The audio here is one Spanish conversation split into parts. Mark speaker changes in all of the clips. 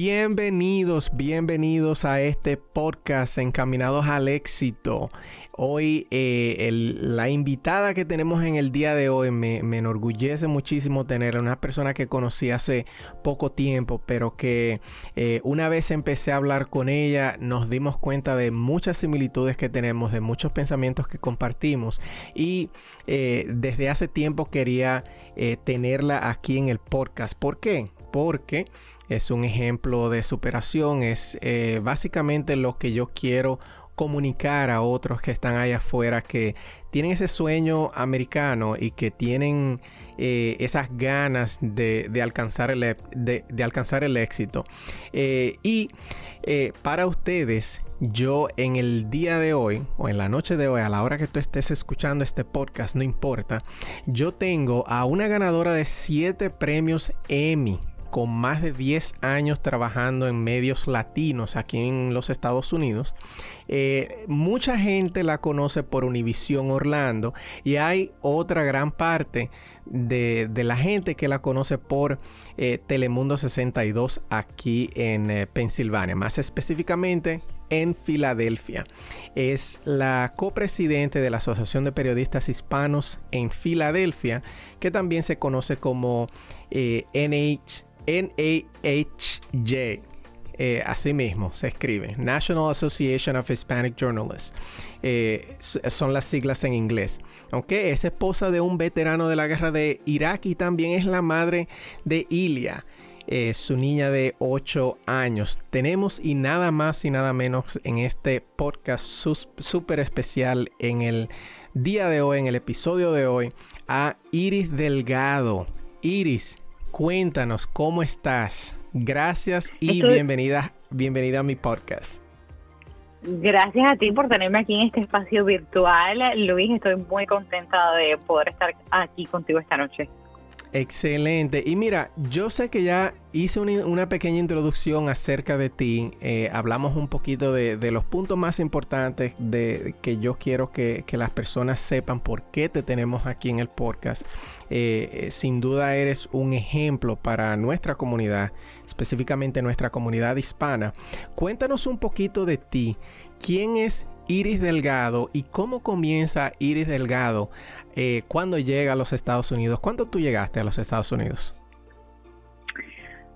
Speaker 1: Bienvenidos, bienvenidos a este podcast Encaminados al Éxito. Hoy eh, la invitada que tenemos en el día de hoy me, enorgullece muchísimo tener una persona que conocí hace poco tiempo, pero que eh, una vez empecé a hablar con ella nos dimos cuenta de muchas similitudes que tenemos, de muchos pensamientos que compartimos y eh, desde hace tiempo quería tenerla aquí en el podcast. ¿Por qué? Porque es un ejemplo de superación, es básicamente lo que yo quiero comunicar a otros que están allá afuera que tienen ese sueño americano y que tienen eh, esas ganas de, alcanzar, el, de, alcanzar el éxito. Eh, y eh, para ustedes, yo en el día de hoy o en la noche de hoy, a la hora que tú estés escuchando este podcast, no importa, yo tengo a una ganadora de 7 premios Emmy con más de 10 años trabajando en medios latinos aquí en los Estados Unidos. Eh, mucha gente la conoce por Univision Orlando y hay otra gran parte de, la gente que la conoce por eh, Telemundo 62 aquí en eh, Pensilvania, más específicamente en Filadelfia. Es la copresidente de la Asociación de Periodistas Hispanos en Filadelfia, que también se conoce como NH NAHJ. Eh, así mismo se escribe, National Association of Hispanic Journalists. Eh, son las siglas en inglés. Aunque es esposa de un veterano de la guerra de Irak y también es la madre de Ilia. Eh, su niña de 8 años. Tenemos y nada más y nada menos en este podcast súper especial en el día de hoy, en el episodio de hoy, a Iris Delgado. Iris, Cuéntanos cómo estás. Gracias y bienvenida, bienvenida a mi podcast.
Speaker 2: Gracias a ti por tenerme aquí en este espacio virtual, Luis. Estoy muy contenta de poder estar aquí contigo esta noche.
Speaker 1: Excelente. Y mira, yo sé que ya hice una, pequeña introducción acerca de ti. Eh, hablamos un poquito de, los puntos más importantes de que yo quiero que, las personas sepan por qué te tenemos aquí en el podcast. Eh, eh, sin duda eres un ejemplo para nuestra comunidad, específicamente nuestra comunidad hispana. Cuéntanos un poquito de ti. ¿Quién es Iris Delgado y cómo comienza Iris Delgado eh, cuando llega a los Estados Unidos. ¿Cuándo tú llegaste a los Estados Unidos?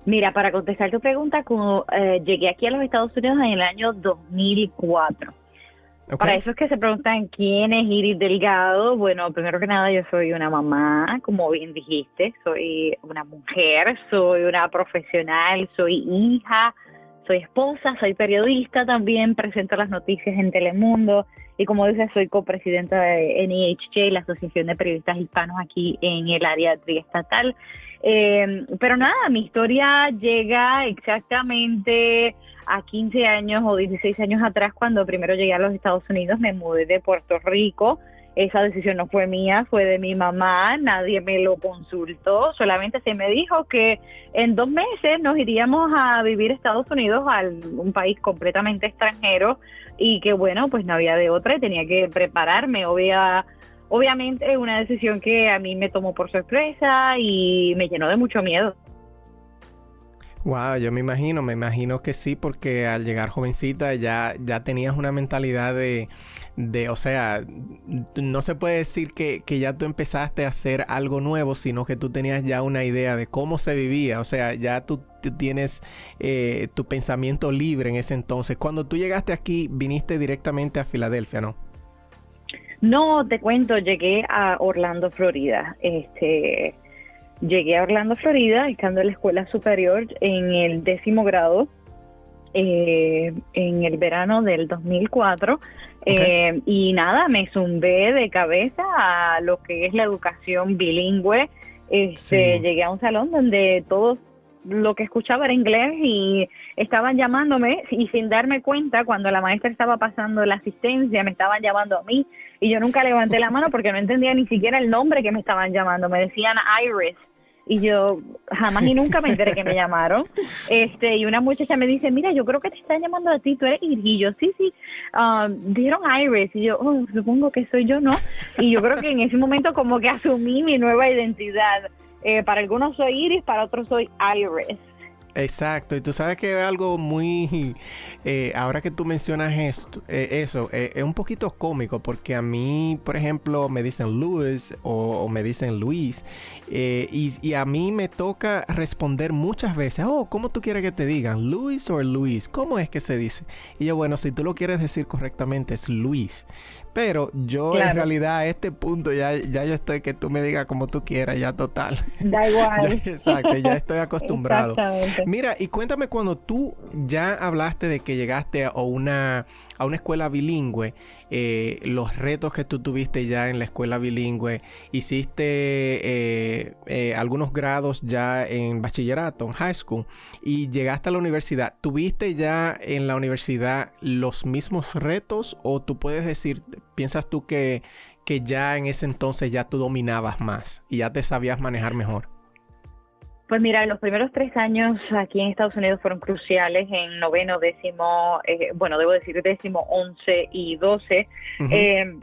Speaker 2: Mira, para contestar tu pregunta, eh, llegué aquí a los Estados Unidos en el año 2004. Para eso es que se preguntan quién es Iris Delgado. Bueno, primero que nada, yo soy una mamá, como bien dijiste, soy una mujer, soy una profesional, soy hija, soy esposa, soy periodista también, presento las noticias en Telemundo y como dices, soy copresidenta de NHJ, la Asociación de Periodistas Hispanos aquí en el área triestatal. Eh, pero nada, mi historia llega exactamente a 15 años o 16 años atrás cuando primero llegué a los Estados Unidos, me mudé de Puerto Rico. Esa decisión no fue mía, fue de mi mamá, nadie me lo consultó, solamente se me dijo que en dos meses nos iríamos a vivir a Estados Unidos, a un país completamente extranjero, y que bueno, pues no había de otra y tenía que prepararme, obvia, obviamente una decisión que a mí me tomó por sorpresa y me llenó de mucho miedo.
Speaker 1: Wow, yo me imagino, me imagino que sí, porque al llegar jovencita ya, ya tenías una mentalidad de, de, o sea, no se puede decir que, que, ya tú empezaste a hacer algo nuevo, sino que tú tenías ya una idea de cómo se vivía, o sea, ya tú tienes eh, tu pensamiento libre en ese entonces. Cuando tú llegaste aquí, viniste directamente a Filadelfia, ¿no?
Speaker 2: No, te cuento, llegué a Orlando, Florida. Este, Llegué a Orlando, Florida, estando en la escuela superior en el décimo grado, eh, en el verano del 2004. Eh, y nada, me zumbé de cabeza a lo que es la educación bilingüe. Este, Llegué a un salón donde todos lo que escuchaba era inglés y estaban llamándome y sin darme cuenta, cuando la maestra estaba pasando la asistencia, me estaban llamando a mí y yo nunca levanté la mano porque no entendía ni siquiera el nombre que me estaban llamando. Me decían Iris y yo jamás y nunca me enteré que me llamaron. Este, y una muchacha me dice, mira, yo creo que te están llamando a ti, tú eres Iris. Y yo, sí, sí, um, dijeron Iris. Y yo, oh, supongo que soy yo, ¿no? Y yo creo que en ese momento como que asumí mi nueva identidad. Eh, para algunos soy Iris, para otros soy Iris.
Speaker 1: Exacto, y tú sabes que es algo muy, eh, ahora que tú mencionas esto, eh, eso, eh, es un poquito cómico porque a mí, por ejemplo, me dicen Luis o, me dicen Luis y, y, a mí me toca responder muchas veces, oh, ¿cómo tú quieres que te digan? Luis o Luis, ¿cómo es que se dice? Y yo, bueno, si tú lo quieres decir correctamente es Luis, pero yo en realidad a este punto ya, ya yo estoy que tú me digas como tú quieras, ya total.
Speaker 2: Da igual.
Speaker 1: exacto, ya estoy acostumbrado. Mira, y cuéntame cuando tú ya hablaste de que llegaste a una, a una escuela bilingüe, eh, los retos que tú tuviste ya en la escuela bilingüe, hiciste eh, eh, algunos grados ya en bachillerato, en high school, y llegaste a la universidad. ¿Tuviste ya en la universidad los mismos retos o tú puedes decir, piensas tú que, que ya en ese entonces ya tú dominabas más y ya te sabías manejar mejor?
Speaker 2: Pues mira, los primeros tres años aquí en Estados Unidos fueron cruciales en noveno, décimo, eh, bueno, debo decir décimo, once y doce. Eh,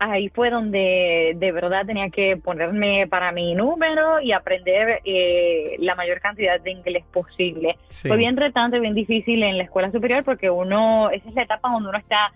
Speaker 2: ahí fue donde de verdad tenía que ponerme para mi número y aprender eh, la mayor cantidad de inglés posible. Fue bien retante, bien difícil en la escuela superior porque uno, esa es la etapa donde uno está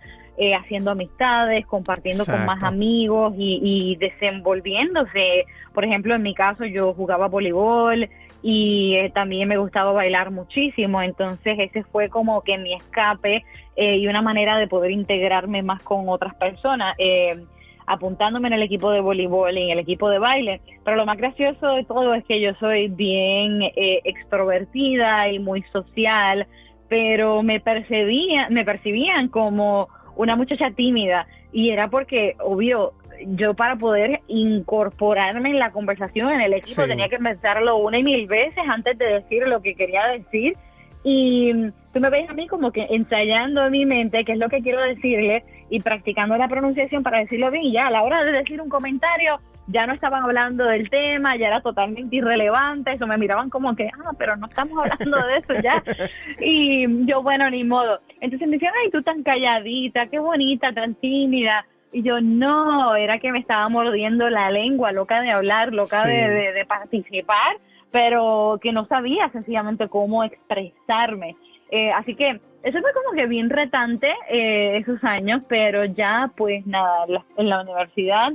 Speaker 2: haciendo amistades, compartiendo con más amigos y, y, desenvolviéndose. Por ejemplo, en mi caso yo jugaba voleibol y eh, también me gustaba bailar muchísimo, entonces ese fue como que mi escape eh, y una manera de poder integrarme más con otras personas. Eh, apuntándome en el equipo de voleibol y en el equipo de baile, pero lo más gracioso de todo es que yo soy bien extrovertida y muy social, pero me percibían, me percibían como una muchacha tímida y era porque, obvio, yo para poder incorporarme en la conversación, en el equipo, tenía que pensarlo una y mil veces antes de decir lo que quería decir. Y tú me ves a mí como que ensayando en mi mente qué es lo que quiero decirle y practicando la pronunciación para decirlo bien. Y ya a la hora de decir un comentario, ya no estaban hablando del tema, ya era totalmente irrelevante. Eso me miraban como que, ah, pero no estamos hablando de eso ya. Y yo, bueno, ni modo. Entonces me decían, ay, tú tan calladita, qué bonita, tan tímida. Y yo, no, era que me estaba mordiendo la lengua, loca de hablar, loca de, participar, pero que no sabía sencillamente cómo expresarme. Eh, así que eso fue como que bien retante eh, esos años, pero ya pues nada, en la universidad,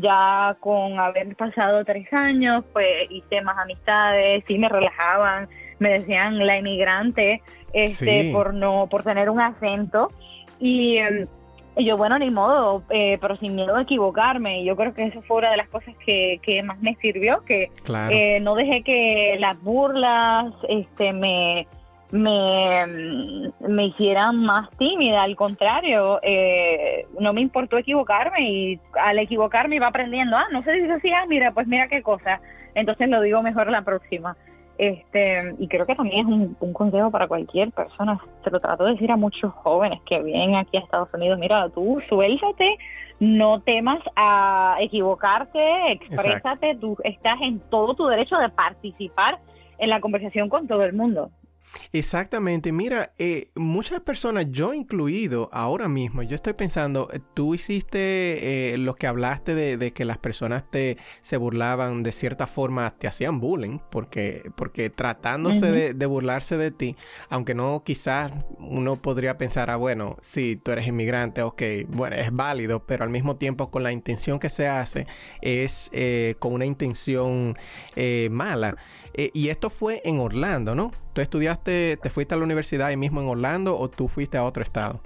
Speaker 2: ya con haber pasado tres años, pues hice más amistades, sí me relajaban, me decían la inmigrante, este, por no, por tener un acento. Y em, y yo, bueno, ni modo, eh, pero sin miedo a equivocarme. Y yo creo que eso fue una de las cosas que, que más me sirvió, que eh, no dejé que las burlas este, me, me, me hicieran más tímida. Al contrario, eh, no me importó equivocarme y al equivocarme iba aprendiendo. Ah, no se dice así, ah, mira, pues mira qué cosa. Entonces lo digo mejor la próxima. Este, y creo que también es un, consejo para cualquier persona. Se lo trato de decir a muchos jóvenes que vienen aquí a Estados Unidos. Mira, tú suéltate, no temas a equivocarte, exprésate, tú estás en todo tu derecho de participar en la conversación con todo el mundo.
Speaker 1: Exactamente, mira, eh, muchas personas, yo incluido, ahora mismo, yo estoy pensando, eh, tú hiciste eh, lo que hablaste de, que las personas te se burlaban de cierta forma, te hacían bullying, porque, porque tratándose de, burlarse de ti, aunque no quizás uno podría pensar, ah, bueno, si tú eres inmigrante, ok, bueno, es válido, pero al mismo tiempo con la intención que se hace es con una intención mala. Y esto fue en Orlando, ¿no? ¿Tú estudiaste, te fuiste a la universidad ahí mismo en Orlando o tú fuiste a otro estado?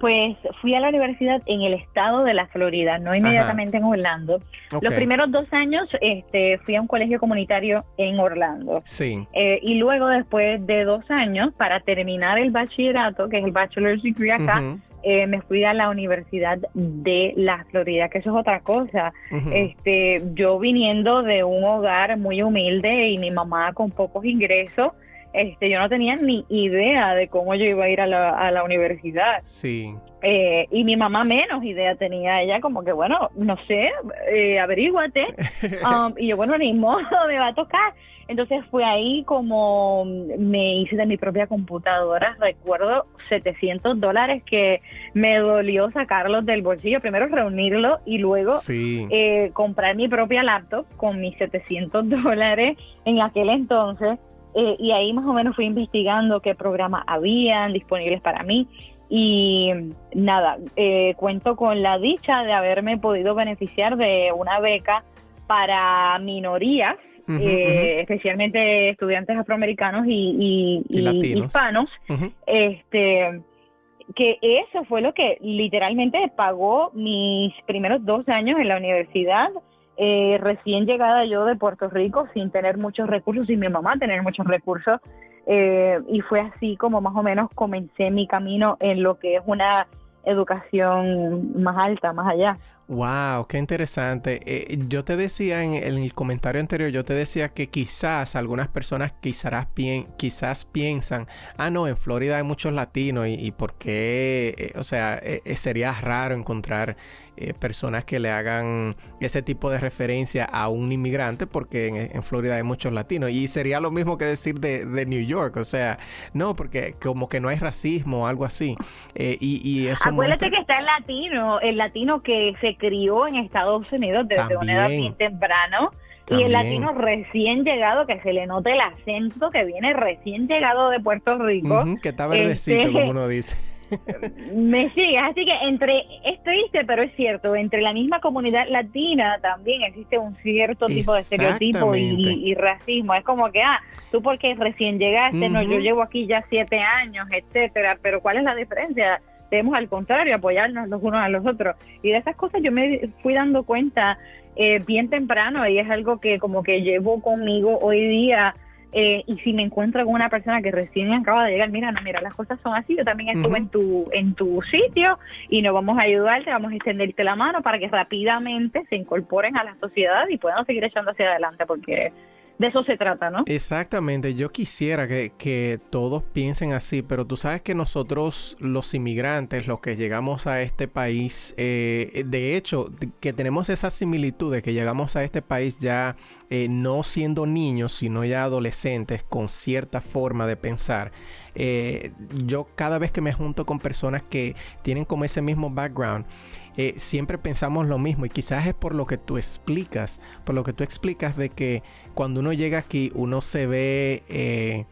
Speaker 2: Pues fui a la universidad en el estado de la Florida, no inmediatamente en Orlando. Los primeros dos años este, fui a un colegio comunitario en Orlando.
Speaker 1: Sí.
Speaker 2: Eh, y luego, después de dos años, para terminar el bachillerato, que es el bachelor's degree acá, eh, me fui a la Universidad de la Florida, que eso es otra cosa. Este, yo viniendo de un hogar muy humilde y mi mamá con pocos ingresos, este, yo no tenía ni idea de cómo yo iba a ir a la, a la universidad.
Speaker 1: Sí.
Speaker 2: Eh, y mi mamá menos idea tenía ella, como que, bueno, no sé, eh, averíguate. Um, y yo, bueno, ni modo, me va a tocar. Entonces fue ahí como me hice de mi propia computadora, recuerdo 700 dólares que me dolió sacarlos del bolsillo, primero reunirlo y luego eh, comprar mi propia laptop con mis 700 dólares en aquel entonces. Eh, y ahí más o menos fui investigando qué programas habían disponibles para mí. Y nada, eh, cuento con la dicha de haberme podido beneficiar de una beca para minorías eh, especialmente estudiantes afroamericanos y, hispanos, este que eso fue lo que literalmente pagó mis primeros dos años en la universidad. Eh, recién llegada yo de Puerto Rico sin tener muchos recursos y mi mamá tener muchos recursos eh, y fue así como más o menos comencé mi camino en lo que es una educación más alta, más allá.
Speaker 1: Wow, qué interesante. Eh, yo te decía en, el comentario anterior, yo te decía que quizás algunas personas quizás, quizás piensan, ah, no, en Florida hay muchos latinos y, por qué, eh, o sea, eh, sería raro encontrar personas que le hagan ese tipo de referencia a un inmigrante porque en, Florida hay muchos latinos. Y sería lo mismo que decir de, New York, o sea, no, porque como que no hay racismo o algo así. y, y eso
Speaker 2: Acuérdate que está el latino, el latino que se crió en Estados Unidos desde una edad bien temprano. Y el latino recién llegado, que se le note el acento que viene recién llegado de Puerto Rico.
Speaker 1: que está verdecito, este, como uno dice.
Speaker 2: Me sigue, así que entre, es triste, pero es cierto, entre la misma comunidad latina también existe un cierto tipo de estereotipo y, racismo. Es como que, ah, tú porque recién llegaste, no, yo llevo aquí ya siete años, etcétera, pero ¿cuál es la diferencia? debemos al contrario apoyarnos los unos a los otros. Y de esas cosas yo me fui dando cuenta eh, bien temprano y es algo que como que llevo conmigo hoy día. Eh, y si me encuentro con una persona que recién acaba de llegar, mira, no, mira, las cosas son así, yo también estuve en tu en tu sitio y nos vamos a ayudarte, vamos a extenderte la mano para que rápidamente se incorporen a la sociedad y puedan seguir echando hacia adelante, porque de eso se trata, ¿no?
Speaker 1: Exactamente, yo quisiera que, todos piensen así, pero tú sabes que nosotros los inmigrantes, los que llegamos a este país, eh, de hecho, que tenemos esa similitud de que llegamos a este país ya eh, no siendo niños, sino ya adolescentes con cierta forma de pensar. Eh, yo cada vez que me junto con personas que tienen como ese mismo background, eh, siempre pensamos lo mismo y quizás es por lo que tú explicas, por lo que tú explicas de que cuando uno llega aquí uno se ve... Eh,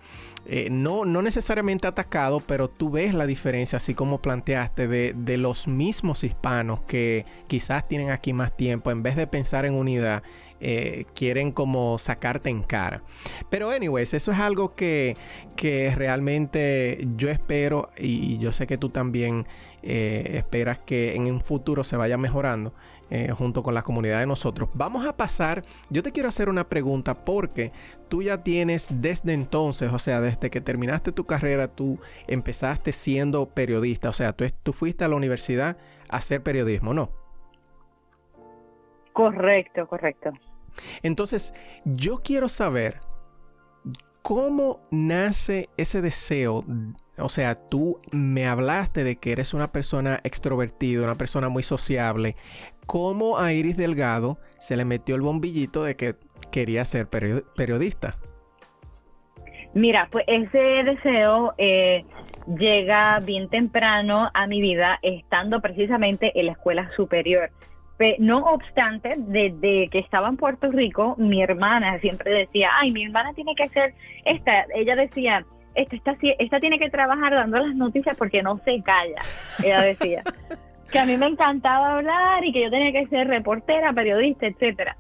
Speaker 1: eh, no, no necesariamente atacado, pero tú ves la diferencia, así como planteaste, de, de, los mismos hispanos que quizás tienen aquí más tiempo, en vez de pensar en unidad, quieren como sacarte en cara. Pero anyways, eso es algo que, que realmente yo espero y yo sé que tú también eh, esperas que en un futuro se vaya mejorando eh, junto con la comunidad de nosotros. Vamos a pasar, yo te quiero hacer una pregunta porque tú ya tienes desde entonces, o sea, desde que terminaste tu carrera, tú empezaste siendo periodista, o sea, tú, tú fuiste a la universidad a hacer periodismo, ¿no?
Speaker 2: Correcto, correcto.
Speaker 1: Entonces, yo quiero saber cómo nace ese deseo o sea, tú me hablaste de que eres una persona extrovertida, una persona muy sociable. ¿Cómo a Iris Delgado se le metió el bombillito de que quería ser periodista?
Speaker 2: Mira, pues ese deseo eh, llega bien temprano a mi vida, estando precisamente en la escuela superior. no obstante, desde que estaba en Puerto Rico, mi hermana siempre decía, ay, mi hermana tiene que ser esta. Ella decía, esta, esta, tiene que trabajar dando las noticias porque no se calla, ella decía. que a mí me encantaba hablar y que yo tenía que ser reportera, periodista, etcétera.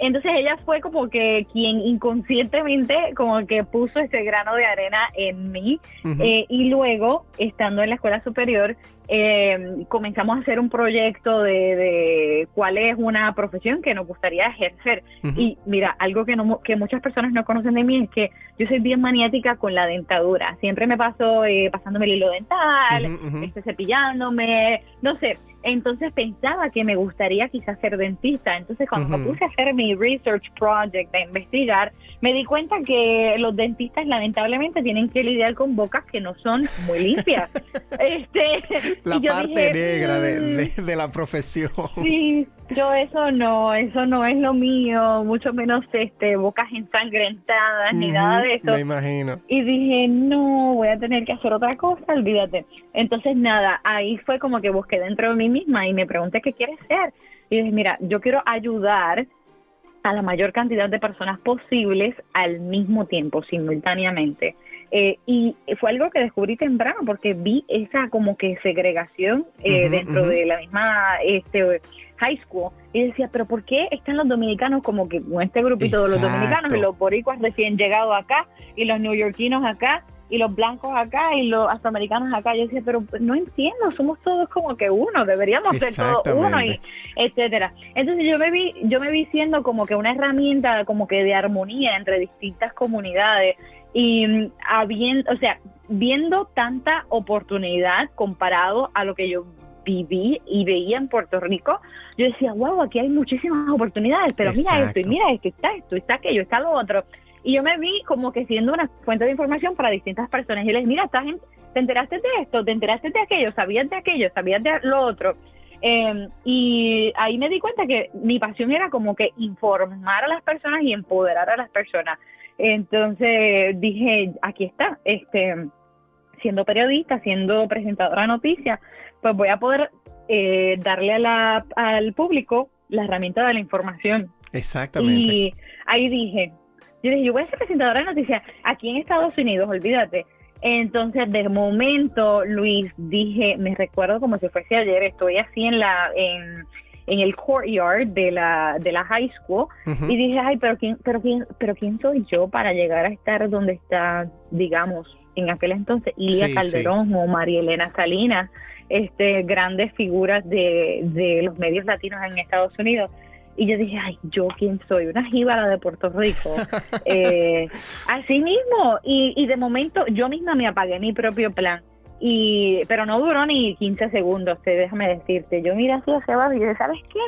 Speaker 2: entonces ella fue como que quien inconscientemente como que puso ese grano de arena en mí eh, y luego estando en la escuela superior eh, comenzamos a hacer un proyecto de, cuál es una profesión que nos gustaría ejercer. Y mira, algo que, no, que muchas personas no conocen de mí es que yo soy bien maniática con la dentadura. Siempre me paso eh, pasándome el hilo dental, este, cepillándome, no sé. Entonces pensaba que me gustaría quizás ser dentista. Entonces cuando me puse a hacer mi research project, de investigar, me di cuenta que los dentistas lamentablemente tienen que lidiar con bocas que no son muy limpias. este
Speaker 1: la parte negra mm". de, la profesión.
Speaker 2: Sí, yo eso no, eso no es lo mío, mucho menos este bocas ensangrentadas ni nada de eso.
Speaker 1: Me imagino.
Speaker 2: Y dije, no, voy a tener que hacer otra cosa, olvídate. Entonces nada, ahí fue como que busqué dentro de mí misma y me pregunté qué quieres ser. Y dije, mira, yo quiero ayudar a la mayor cantidad de personas posibles al mismo tiempo, simultáneamente. Eh, y fue algo que descubrí temprano porque vi esa como que segregación eh, dentro de la misma este high school y decía, pero ¿por qué están los dominicanos como que con este grupito de los dominicanos y los boricuas recién llegados acá y los neoyorquinos acá y los blancos acá y los afroamericanos acá? Yo decía, pero no entiendo, somos todos como que uno, deberíamos ser todos uno y etcétera. Entonces yo me vi yo me vi siendo como que una herramienta como que de armonía entre distintas comunidades y mm, habiendo, o sea, viendo tanta oportunidad comparado a lo que yo viví y veía en Puerto Rico, yo decía, wow, aquí hay muchísimas oportunidades, pero mira esto, y mira esto, está esto, está aquello, está lo otro. Y yo me vi como que siendo una fuente de información para distintas personas. Y les, mira, esta gente, te enteraste de esto, te enteraste de aquello, sabías de aquello, sabías de lo otro. Em, y ahí me di cuenta que mi pasión era como que informar a las personas y empoderar a las personas. Entonces dije, aquí está, este, siendo periodista, siendo presentadora de noticias, pues voy a poder eh, darle a la, al público la herramienta de la información.
Speaker 1: Exactamente.
Speaker 2: Y ahí dije, yo dije, yo voy a ser presentadora de noticias aquí en Estados Unidos, olvídate. Entonces, de momento, Luis, dije, me recuerdo como si fuese ayer, estoy así en la, en, en el courtyard de la, de la high school y dije, ay, pero quién, pero quién, pero quién soy yo para llegar a estar donde está, digamos, en aquel entonces Ilia Calderón o María Elena Salinas, este, grandes figuras de, de los medios latinos en Estados Unidos. Y yo dije, ay, ¿yo quién soy? Una jíbara de Puerto Rico. eh, así mismo. Y, y de momento yo misma me apagué mi propio plan y pero no duró ni 15 segundos, te, déjame decirte. Yo mira así hacia abajo y dije, ¿sabes qué?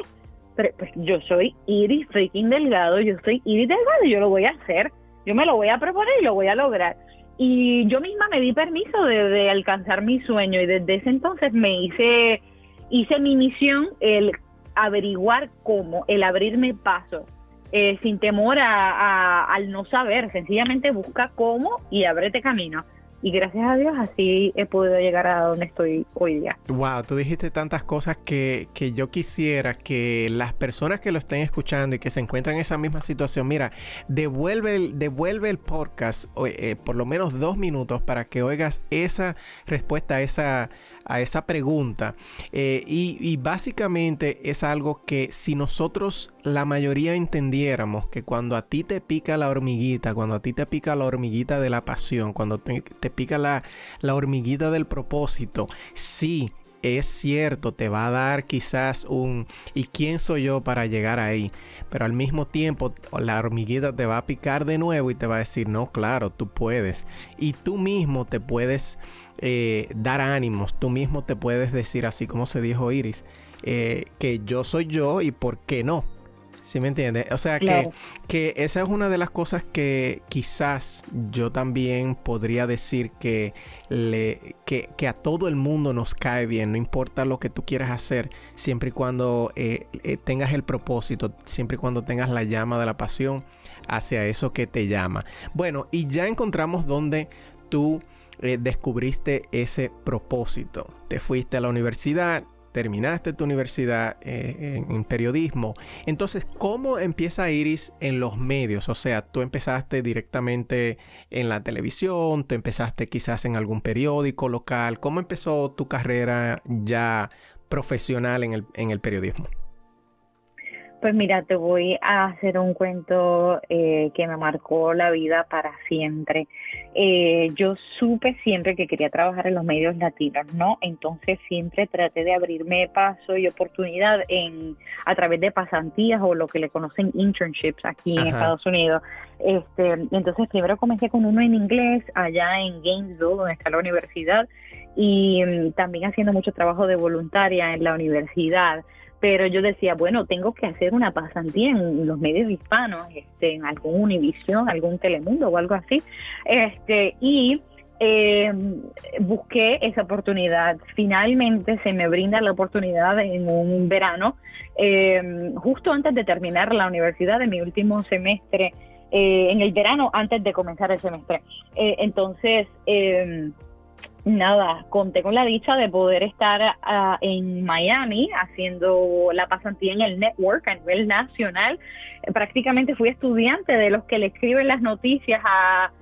Speaker 2: Pero, pues yo soy Iris freaking Delgado, yo soy Iris Delgado y yo lo voy a hacer. Yo me lo voy a proponer y lo voy a lograr. Y yo misma me di permiso de, alcanzar mi sueño y desde ese entonces me hice, hice mi misión el averiguar cómo, el abrirme paso, eh, sin temor a, al no saber, sencillamente busca cómo y ábrete camino y gracias a Dios así he podido llegar a donde estoy hoy día.
Speaker 1: Wow, tú dijiste tantas cosas que, que yo quisiera que las personas que lo estén escuchando y que se encuentran en esa misma situación, mira, devuelve el, devuelve el podcast eh, por lo menos dos minutos para que oigas esa respuesta esa a esa pregunta. Eh, y, básicamente es algo que si nosotros la mayoría entendiéramos que cuando a ti te pica la hormiguita, cuando a ti te pica la hormiguita de la pasión, cuando te, pica la, la hormiguita del propósito, sí, es cierto, te va a dar quizás un ¿y quién soy yo para llegar ahí? Pero al mismo tiempo la hormiguita te va a picar de nuevo y te va a decir, no, claro, tú puedes. Y tú mismo te puedes eh, dar ánimos, tú mismo te puedes decir así como se dijo Iris, eh, que yo soy yo y por qué no. ¿Sí me entiendes? O sea que, que, esa es una de las cosas que quizás yo también podría decir que, le, que, a todo el mundo nos cae bien, no importa lo que tú quieras hacer, siempre y cuando eh, eh, tengas el propósito, siempre y cuando tengas la llama de la pasión hacia eso que te llama. Bueno, y ya encontramos donde tú eh, descubriste ese propósito. Te fuiste a la universidad, terminaste tu universidad eh, en, periodismo. Entonces, ¿cómo empieza Iris en los medios? O sea, tú empezaste directamente en la televisión, tú empezaste quizás en algún periódico local. ¿Cómo empezó tu carrera ya profesional en el, en el periodismo?
Speaker 2: Pues mira, te voy a hacer un cuento eh, que me marcó la vida para siempre. Eh, yo supe siempre que quería trabajar en los medios latinos, ¿no? Entonces siempre traté de abrirme paso y oportunidad en a través de pasantías o lo que le conocen internships aquí en Estados Unidos. Este, entonces primero comencé con uno en inglés allá en Gainesville, donde está la universidad, y mm, también haciendo mucho trabajo de voluntaria en la universidad pero yo decía, bueno, tengo que hacer una pasantía en los medios hispanos, este, en algún Univisión, algún Telemundo o algo así, este, y eh, busqué esa oportunidad. Finalmente se me brinda la oportunidad en un verano, eh, justo antes de terminar la universidad, en mi último semestre, eh, en el verano antes de comenzar el semestre. entonces, nada, conté con la dicha de poder estar ah, en Miami haciendo la pasantía en el network a nivel nacional. prácticamente fui estudiante de los que le escriben las noticias a,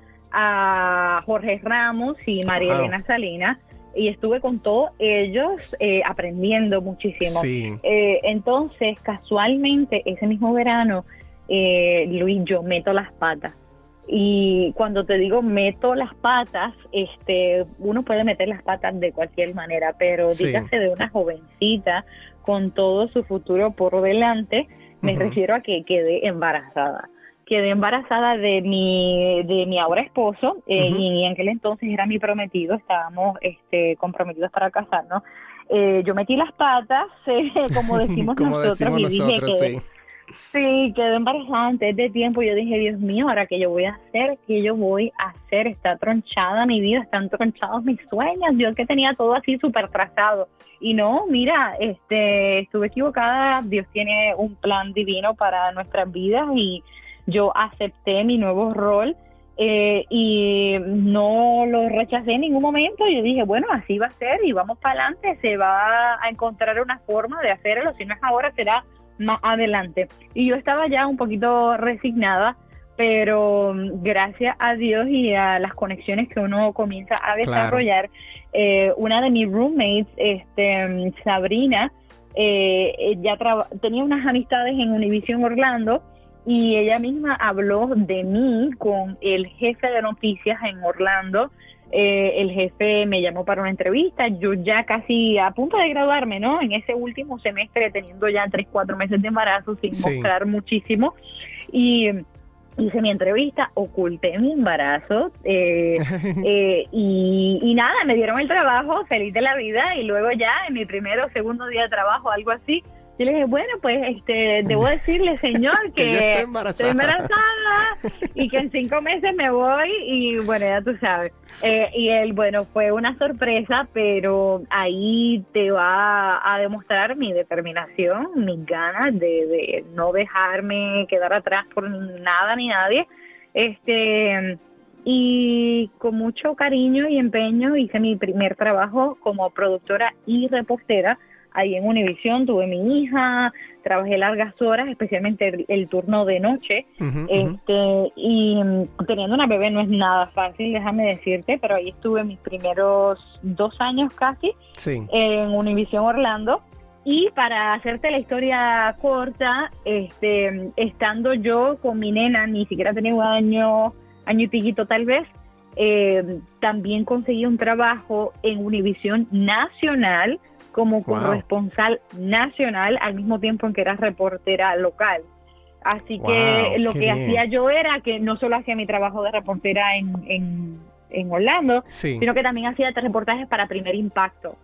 Speaker 2: Jorge Ramos y María Elena Salinas y estuve con todos ellos eh, aprendiendo muchísimo. Eh, entonces, casualmente, ese mismo verano, eh, Luis, yo meto las patas y cuando te digo meto las patas, este, uno puede meter las patas de cualquier manera, pero dígase de una jovencita con todo su futuro por delante, me refiero a que quedé embarazada. Quedé embarazada de mi, de mi ahora esposo, eh, y en aquel entonces era mi prometido, estábamos este, comprometidos para casarnos. Eh, yo metí las patas, eh, como decimos nosotros, y dije que, Sí, quedé embarazada antes de tiempo. Yo dije, Dios mío, ahora que yo voy a hacer, que yo voy a hacer, está tronchada mi vida, están tronchados mis sueños. Yo que tenía todo así súper trazado. Y no, mira, este, estuve equivocada. Dios tiene un plan divino para nuestras vidas y yo acepté mi nuevo rol. Eh, y no lo rechacé en ningún momento. Yo dije, bueno, así va a ser y vamos para adelante. Se va a encontrar una forma de hacerlo. Si no es ahora, será más adelante. Y yo estaba ya un poquito resignada, pero mm, gracias a Dios y a las conexiones que uno comienza a desarrollar, eh, una de mis roommates, este, mm, Sabrina, eh, ella tenía unas amistades en Univision Orlando y ella misma habló de mí con el jefe de noticias en Orlando eh, el jefe me llamó para una entrevista, yo ya casi a punto de graduarme, ¿no? En ese último semestre, teniendo ya tres, cuatro meses de embarazo, sin mostrar muchísimo, y hice mi entrevista, oculté mi embarazo eh, eh, y, y, nada, me dieron el trabajo, feliz de la vida y luego ya en mi primero o segundo día de trabajo, algo así, yo le dije, bueno, pues este, debo decirle, señor, que, estoy, embarazada. y que en cinco meses me voy y bueno, ya tú sabes. Eh, y él, bueno, fue una sorpresa, pero ahí te va a demostrar mi determinación, mis ganas de, de no dejarme quedar atrás por nada ni nadie. Este, y con mucho cariño y empeño hice mi primer trabajo como productora y repostera ahí en Univisión, tuve mi hija, trabajé largas horas, especialmente el, turno de noche, este, y mm, teniendo una bebé no es nada fácil, déjame decirte, pero ahí estuve mis primeros dos años casi en Univisión Orlando. Y para hacerte la historia corta, este, estando yo con mi nena, ni siquiera tenía un año, año y piquito tal vez, eh, también conseguí un trabajo en Univisión Nacional, como corresponsal nacional al mismo tiempo en que era reportera local. Así que lo que hacía yo era que no solo hacía mi trabajo de reportera en, en, en Orlando, sino que también hacía reportajes para Primer Impacto.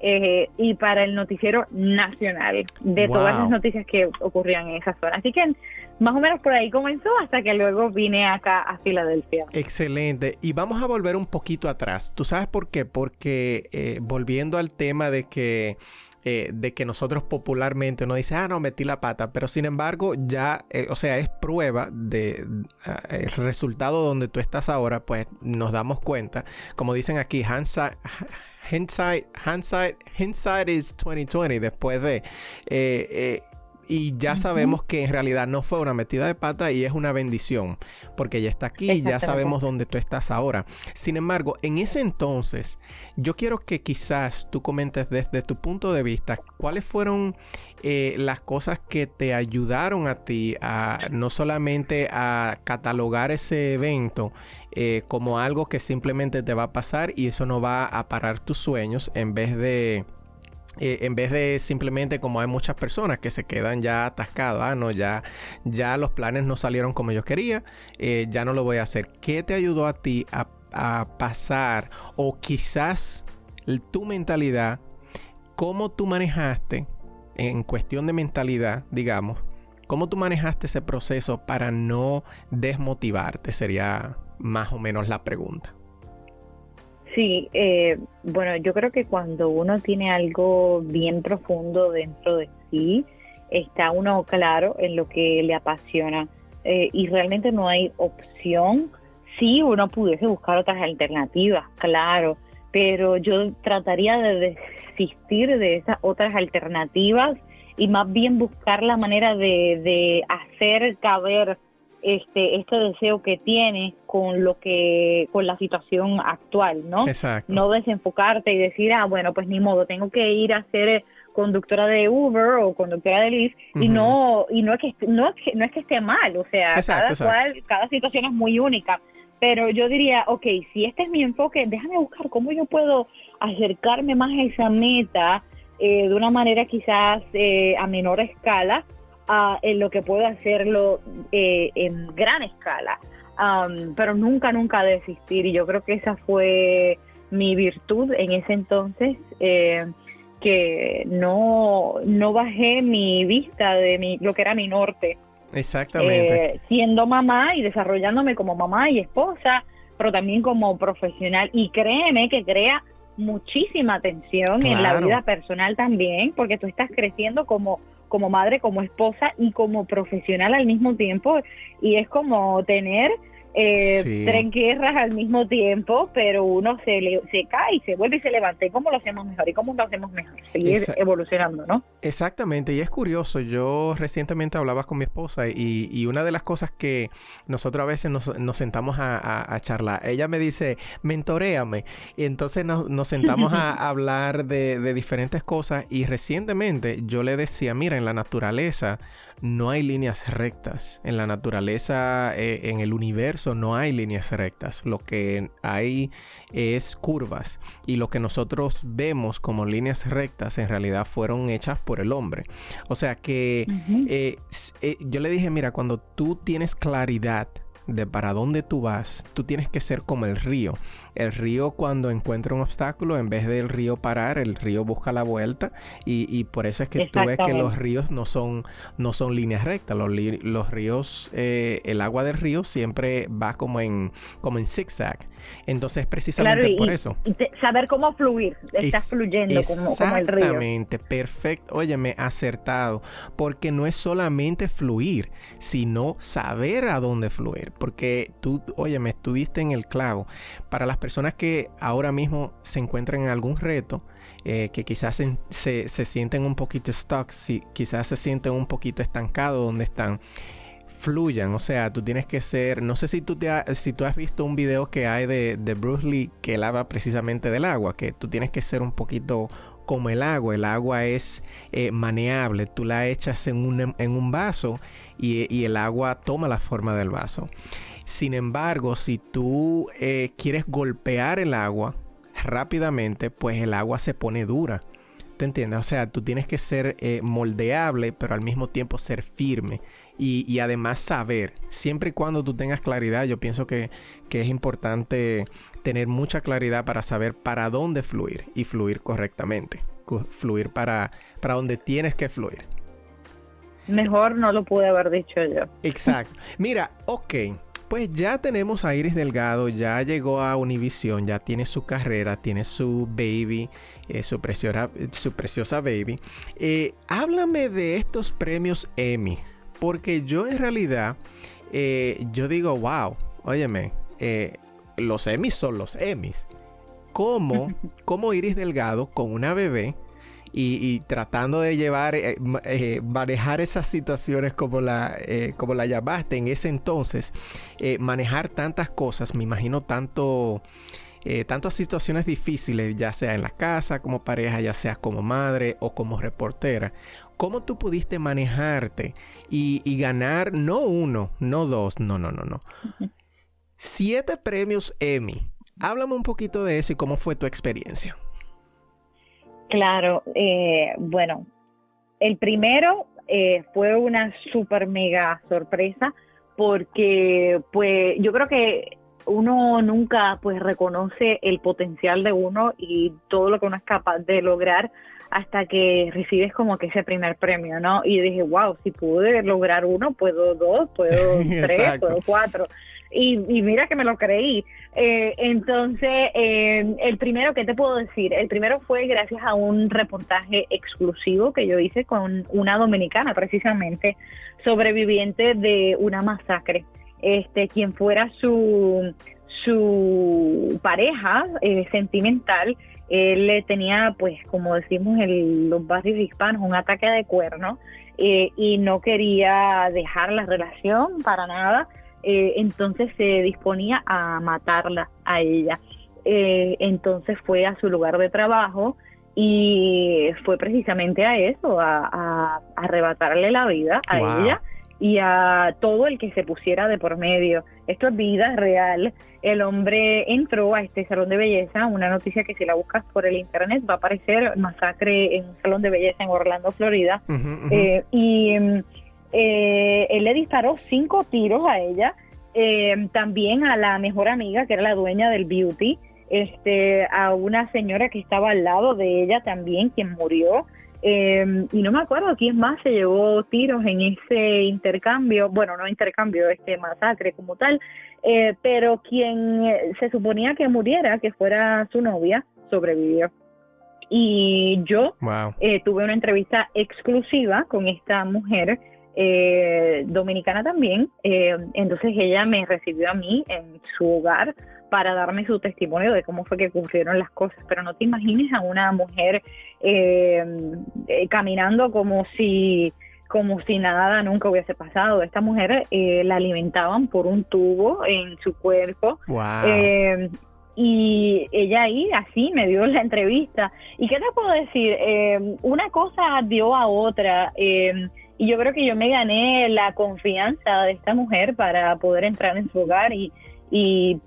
Speaker 2: Eh, y para el noticiero nacional de todas las noticias que ocurrían en esa zona. Así que más o menos por ahí comenzó hasta que luego vine acá a Filadelfia.
Speaker 1: Excelente. Y vamos a volver un poquito atrás. ¿Tú sabes por qué? Porque eh, volviendo al tema de que eh, de que nosotros popularmente uno dice, ah, no, metí la pata, pero sin embargo ya, o sea, es prueba de ah, el resultado donde tú estás ahora, pues nos damos cuenta, como dicen aquí, Hansa hindsight, hindsight, hindsight is 2020 después de... Y ya sabemos que en realidad no fue una metida de pata y es una bendición, porque ya está aquí y ya sabemos dónde tú estás ahora. Sin embargo, en ese entonces, yo quiero que quizás tú comentes desde tu punto de vista cuáles fueron eh, las cosas que te ayudaron a ti a no solamente a catalogar ese evento eh, como algo que simplemente te va a pasar y eso no va a parar tus sueños en vez de eh, en vez de simplemente como hay muchas personas que se quedan ya atascados, ah, no, ya, ya los planes no salieron como yo quería, eh, ya no lo voy a hacer. ¿Qué te ayudó a ti a, pasar o quizás tu mentalidad, cómo tú manejaste en cuestión de mentalidad, digamos, cómo tú manejaste ese proceso para no desmotivarte? Sería más o menos la pregunta.
Speaker 2: Sí, eh, bueno, yo creo que cuando uno tiene algo bien profundo dentro de sí, está uno claro en lo que le apasiona eh, y realmente no hay opción. Sí, uno pudiese buscar otras alternativas, claro, pero yo trataría de desistir de esas otras alternativas y más bien buscar la manera de, de hacer caber este este deseo que tienes con lo que con la situación actual no
Speaker 1: Exacto.
Speaker 2: no desenfocarte y decir ah bueno pues ni modo tengo que ir a ser conductora de Uber o conductora de Lyft y no y no es que no es que no es que esté mal o sea cada cual cada situación es muy única. Pero yo diría ok si este es mi enfoque déjame buscar cómo yo puedo acercarme más a esa meta eh, de una manera quizás eh, a menor escala en lo que puedo hacerlo eh, en gran escala, pero nunca, nunca desistir. Y yo creo que esa fue mi virtud en ese entonces, eh, que no, no bajé mi vista de mi, lo que era mi norte.
Speaker 1: Exactamente.
Speaker 2: Eh, siendo mamá y desarrollándome como mamá y esposa, pero también como profesional. Y créeme que crea muchísima atención en la vida personal también, porque tú estás creciendo como como madre, como esposa y como profesional al mismo tiempo. Y es como tener eh, tres guerras al mismo tiempo, pero uno se, le, se cae y se vuelve y se levanta. ¿Y cómo lo hacemos mejor? ¿Y cómo lo hacemos mejor? Seguir evolucionando, ¿no?
Speaker 1: Exactamente, y es curioso. Yo recientemente hablaba con mi esposa y, y una de las cosas que nosotros a veces nos, nos sentamos a, a, charlar, ella me dice, mentoreame. Y entonces nos, nos sentamos a hablar de, de diferentes cosas y recientemente yo le decía, mira, en la naturaleza no hay líneas rectas. En la naturaleza, eh, en el universo, no hay líneas rectas. Lo que hay es curvas. Y lo que nosotros vemos como líneas rectas en realidad fueron hechas por el hombre. O sea que eh, eh, yo le dije, mira, cuando tú tienes claridad de para dónde tú vas, tú tienes que ser como el río. El río cuando encuentra un obstáculo, en vez del río parar, el río busca la vuelta y, por eso es que tú ves que los ríos no son, no son líneas rectas. Los, los ríos, eh, el agua del río siempre va como en, como en zigzag. Entonces, precisamente por eso.
Speaker 2: saber cómo fluir, estás fluyendo como, como, el río.
Speaker 1: Exactamente, perfecto. Óyeme, acertado. Porque no es solamente fluir, sino saber a dónde fluir. Porque tú, óyeme, estuviste en el clavo. Para las personas que ahora mismo se encuentran en algún reto, eh, que quizás se, se, sienten un poquito stuck, si, quizás se sienten un poquito estancados donde están fluyan. O sea, tú tienes que ser. No sé si tú, te si tú has visto un video que hay de, de Bruce Lee que él habla precisamente del agua, que tú tienes que ser un poquito como el agua. El agua es eh, maneable. Tú la echas en un, en un vaso y, el agua toma la forma del vaso. Sin embargo, si tú eh, quieres golpear el agua rápidamente, pues el agua se pone dura. ¿Te entiendes? O sea, tú tienes que ser eh, moldeable, pero al mismo tiempo ser firme y, además saber, siempre y cuando tú tengas claridad, yo pienso que, es importante tener mucha claridad para saber para dónde fluir y fluir correctamente, fluir para, para donde tienes que fluir.
Speaker 2: Mejor no lo pude haber dicho yo.
Speaker 1: Exacto. Mira, ok. Pues ya tenemos a Iris Delgado, ya llegó a Univision, ya tiene su carrera, tiene su baby, eh, su, preciosa, su preciosa baby. Eh, háblame de estos premios Emmy. Porque yo en realidad, eh, yo digo, wow, óyeme, eh, los Emmys son los Emmys. ¿Cómo, ¿Cómo Iris Delgado con una bebé y, tratando de llevar, eh, manejar esas situaciones como la, como la llamaste en ese entonces, manejar tantas cosas, me imagino tanto... tantas situaciones difíciles, ya sea en la casa, como pareja, ya sea como madre o como reportera. ¿Cómo tú pudiste manejarte y, y ganar no uno, no dos, no, no, no, no. Siete premios Emmy. Háblame un poquito de eso y cómo fue tu experiencia.
Speaker 2: Claro, eh, bueno, el primero eh, fue una super mega sorpresa porque pues yo creo que uno nunca pues reconoce el potencial de uno y todo lo que uno es capaz de lograr hasta que recibes como que ese primer premio, ¿no? Y dije, wow, si pude lograr uno, puedo dos, puedo tres, puedo cuatro y, mira que me lo creí. Eh, entonces, eh, el primero, ¿qué te puedo decir? El primero fue gracias a un reportaje exclusivo que yo hice con una dominicana, precisamente, sobreviviente de una masacre. Este, quien fuera su, su pareja eh, sentimental, él tenía, pues, como decimos en los barrios hispanos, un ataque de cuerno y no quería dejar la relación para nada eh, entonces se disponía a matarla a ella. Eh, entonces fue a su lugar de trabajo y fue precisamente a eso, a, arrebatarle la vida a ella y a todo el que se pusiera de por medio. Esto es vida real. El hombre entró a este salón de belleza, una noticia que si la buscas por el internet va a aparecer masacre en un salón de belleza en Orlando, Florida. Eh, y eh, él le disparó cinco tiros a ella, eh, también a la mejor amiga, que era la dueña del beauty, este, a una señora que estaba al lado de ella también, quien murió. Eh, y no me acuerdo quién más se llevó tiros en ese intercambio, bueno, no intercambio, este masacre como tal, pero quien se suponía que muriera, que fuera su novia, sobrevivió. Y yo tuve una entrevista exclusiva con esta mujer eh, dominicana también. Eh, entonces ella me recibió a mí en su hogar para darme su testimonio de cómo fue que ocurrieron las cosas. Pero no te imagines a una mujer eh, caminando como si como si nada nunca hubiese pasado. Esta mujer la alimentaban por un tubo en su cuerpo. Y ella ahí así me dio la entrevista. ¿Y qué te puedo decir? una cosa dio a otra. Y yo creo que yo me gané la confianza de esta mujer para poder entrar en su hogar y,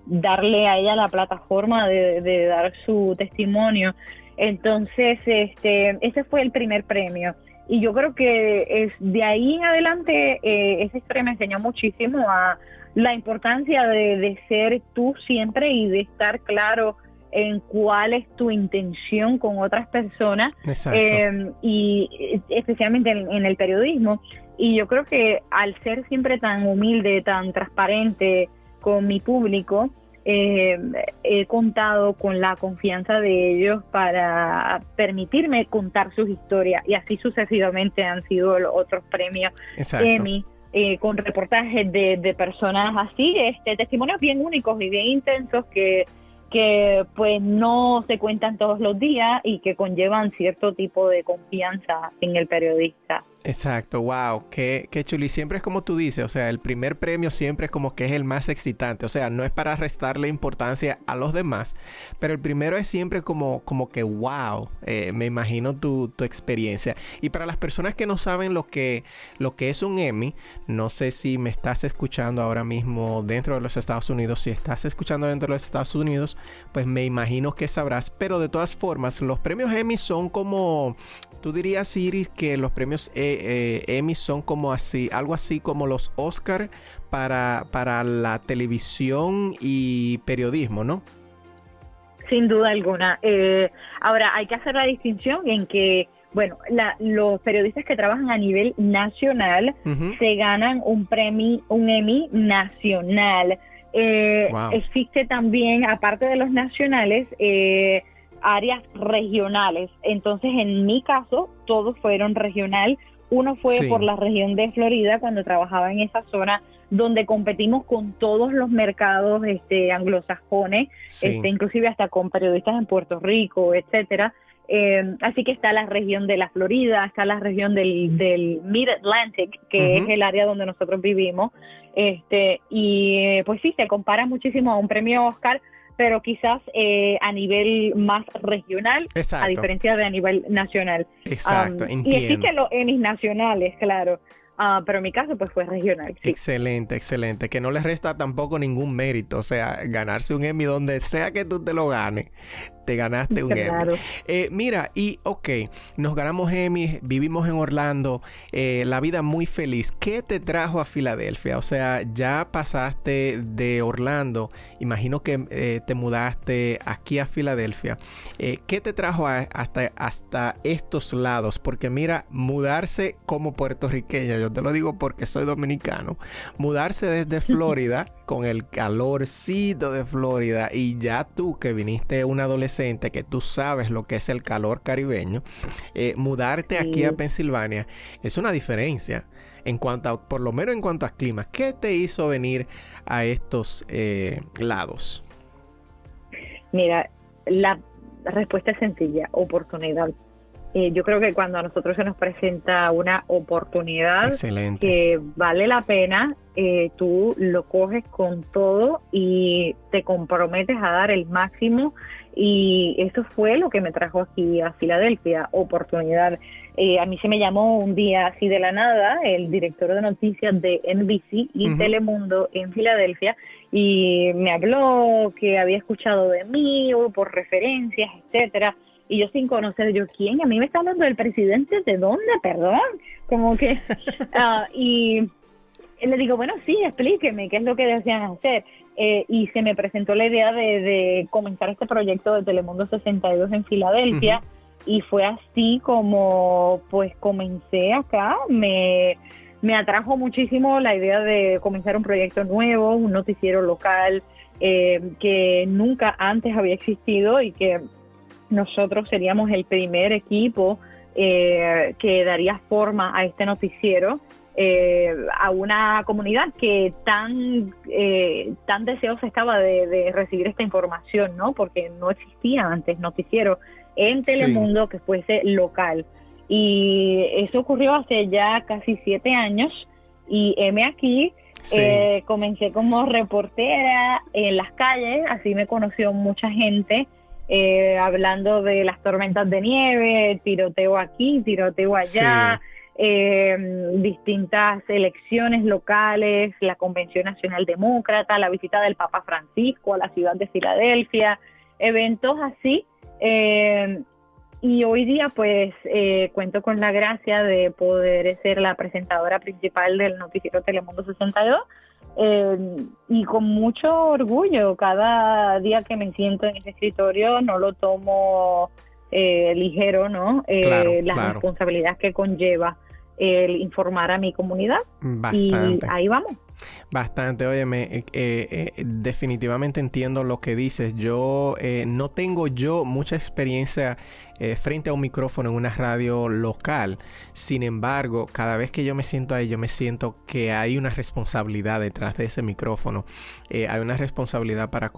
Speaker 2: darle a ella la plataforma de, dar su testimonio. Entonces, este, ese fue el primer premio. Y yo creo que es de ahí en adelante eh, ese premio me enseñó muchísimo a la importancia de, de ser tú siempre y de estar claro en cuál es tu intención con otras personas eh, y especialmente en, el periodismo. Y yo creo que al ser siempre tan humilde, tan transparente con mi público, eh, he contado con la confianza de ellos para permitirme contar sus historias y así sucesivamente han sido los otros premios Emmy. Eh, con reportajes de, de personas así, este, testimonios bien únicos y bien intensos que que pues no se cuentan todos los días y que conllevan cierto tipo de confianza en el periodista.
Speaker 1: Exacto, wow, qué, qué siempre es como tú dices, o sea, el primer premio siempre es como que es el más excitante. O sea, no es para restarle importancia a los demás, pero el primero es siempre como, como que wow, eh, me imagino tu, tu, experiencia. Y para las personas que no saben lo que, lo que es un Emmy, no sé si me estás escuchando ahora mismo dentro de los Estados Unidos. Si estás escuchando dentro de los Estados Unidos, pues me imagino que sabrás. Pero de todas formas, los premios Emmy son como ¿Tú dirías, Iris, que los premios eh, eh, Emmy son como así, algo así como los Oscar para, para la televisión y periodismo, no?
Speaker 2: Sin duda alguna. Eh, ahora, hay que hacer la distinción en que, bueno, los periodistas que trabajan a nivel nacional se ganan un premio, un Emmy nacional. Existe también, aparte de los nacionales, eh, áreas regionales. Entonces, en mi caso, todos fueron regional. Uno fue por la región de Florida cuando trabajaba en esa zona donde competimos con todos los mercados este, anglosajones, este, inclusive hasta con periodistas en Puerto Rico, etcétera. Eh, así que está la región de la Florida, está la región del, del Mid Atlantic, que es el área donde nosotros vivimos. Este, y pues sí, se compara muchísimo a un premio Oscar, pero quizás eh, a nivel más regional, a diferencia de a nivel nacional.
Speaker 1: Exacto, um,
Speaker 2: Y existen los Emmys nacionales, claro. Ah, pero en mi caso, pues fue regional.
Speaker 1: Excelente, excelente. Que no le resta tampoco ningún mérito. O sea, ganarse un Emmy donde sea que tú te lo ganes, te ganaste un Emmy. Eh, mira, y ok, nos ganamos Emmy, vivimos en Orlando, eh, la vida muy feliz. ¿Qué te trajo a Filadelfia? O sea, ya pasaste de Orlando, imagino que eh, te mudaste aquí a Filadelfia. ¿Qué te trajo hasta, hasta estos lados? Porque mira, mudarse como puertorriqueña, yo te lo digo porque soy dominicano, mudarse desde Florida con el calorcito de Florida y ya tú que viniste un adolescente que tú sabes lo que es el calor caribeño, eh, mudarte aquí a Pensilvania es una diferencia en cuanto a, por lo menos en cuanto a clima. ¿Qué te hizo venir a estos eh, lados?
Speaker 2: Mira, la respuesta es sencilla, oportunidad. Eh, yo creo que cuando a nosotros se nos presenta una oportunidad que vale la pena, eh, tú lo coges con todo y te comprometes a dar el máximo. Y eso fue lo que me trajo aquí a Filadelfia, oportunidad. Eh, a mí se me llamó un día así de la nada el director de noticias de NBC y Telemundo en Filadelfia y me habló que había escuchado de mí por referencias, etcétera. Y yo sin conocer yo quién, a mí me está hablando del presidente, ¿de dónde? Perdón, como que, uh, y le digo, bueno, sí, explíqueme qué es lo que desean hacer. Eh, y se me presentó la idea de, comenzar este proyecto de Telemundo 62 en Filadelfia. Y fue así como pues comencé acá, me, me atrajo muchísimo la idea de comenzar un proyecto nuevo, un noticiero local eh, que nunca antes había existido y que nosotros seríamos el primer equipo eh, que daría forma a este noticiero eh, a una comunidad que tan eh, tan deseosa estaba de, recibir esta información, ¿no? Porque no existía antes noticiero en Telemundo que fuese local. Y eso ocurrió hace ya casi siete años y M aquí comencé como reportera en las calles, así me conoció mucha gente eh, hablando de las tormentas de nieve, tiroteo aquí, tiroteo allá, eh, distintas elecciones locales, la Convención Nacional Demócrata, la visita del Papa Francisco a la ciudad de Filadelfia, eventos así. Eh, y hoy día pues cuento con la gracia de poder ser la presentadora principal del noticiero Telemundo 62 eh, y con mucho orgullo, cada día que me siento en ese escritorio no lo tomo eh, ligero, ¿no? Eh, la responsabilidad que conlleva el informar a mi comunidad. Y ahí vamos.
Speaker 1: Bastante, óyeme, definitivamente entiendo lo que dices. Yo no tengo yo mucha experiencia eh, frente a un micrófono en una radio local. Sin embargo, cada vez que yo me siento ahí, yo me siento que hay una responsabilidad detrás de ese micrófono. Eh, hay una responsabilidad para,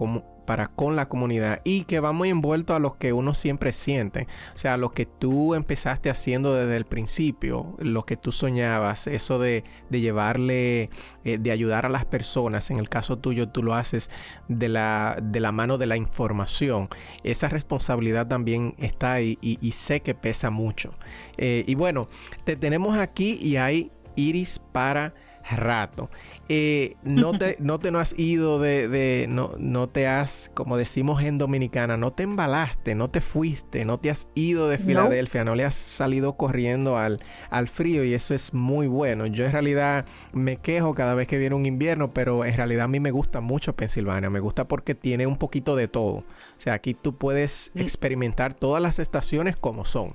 Speaker 1: para con la comunidad y que va muy envuelto a lo que uno siempre siente. O sea, lo que tú empezaste haciendo desde el principio, lo que tú soñabas, eso de, llevarle, eh, de ayudar a las personas. En el caso tuyo, tú lo haces de la mano de la información. Esa responsabilidad también está ahí y, sé que pesa mucho. Eh, y bueno, te tenemos aquí y hay iris para rato. Eh, no, te, no te no has ido de, no, no te has, como decimos en Dominicana, no te embalaste, no te fuiste, no te has ido de Filadelfia, no, le has salido corriendo al, al frío y eso es muy bueno. Yo en realidad me quejo cada vez que viene un invierno, pero en realidad a mí me gusta mucho Pensilvania, me gusta porque tiene un poquito de todo. O sea, aquí tú puedes experimentar todas las estaciones como son.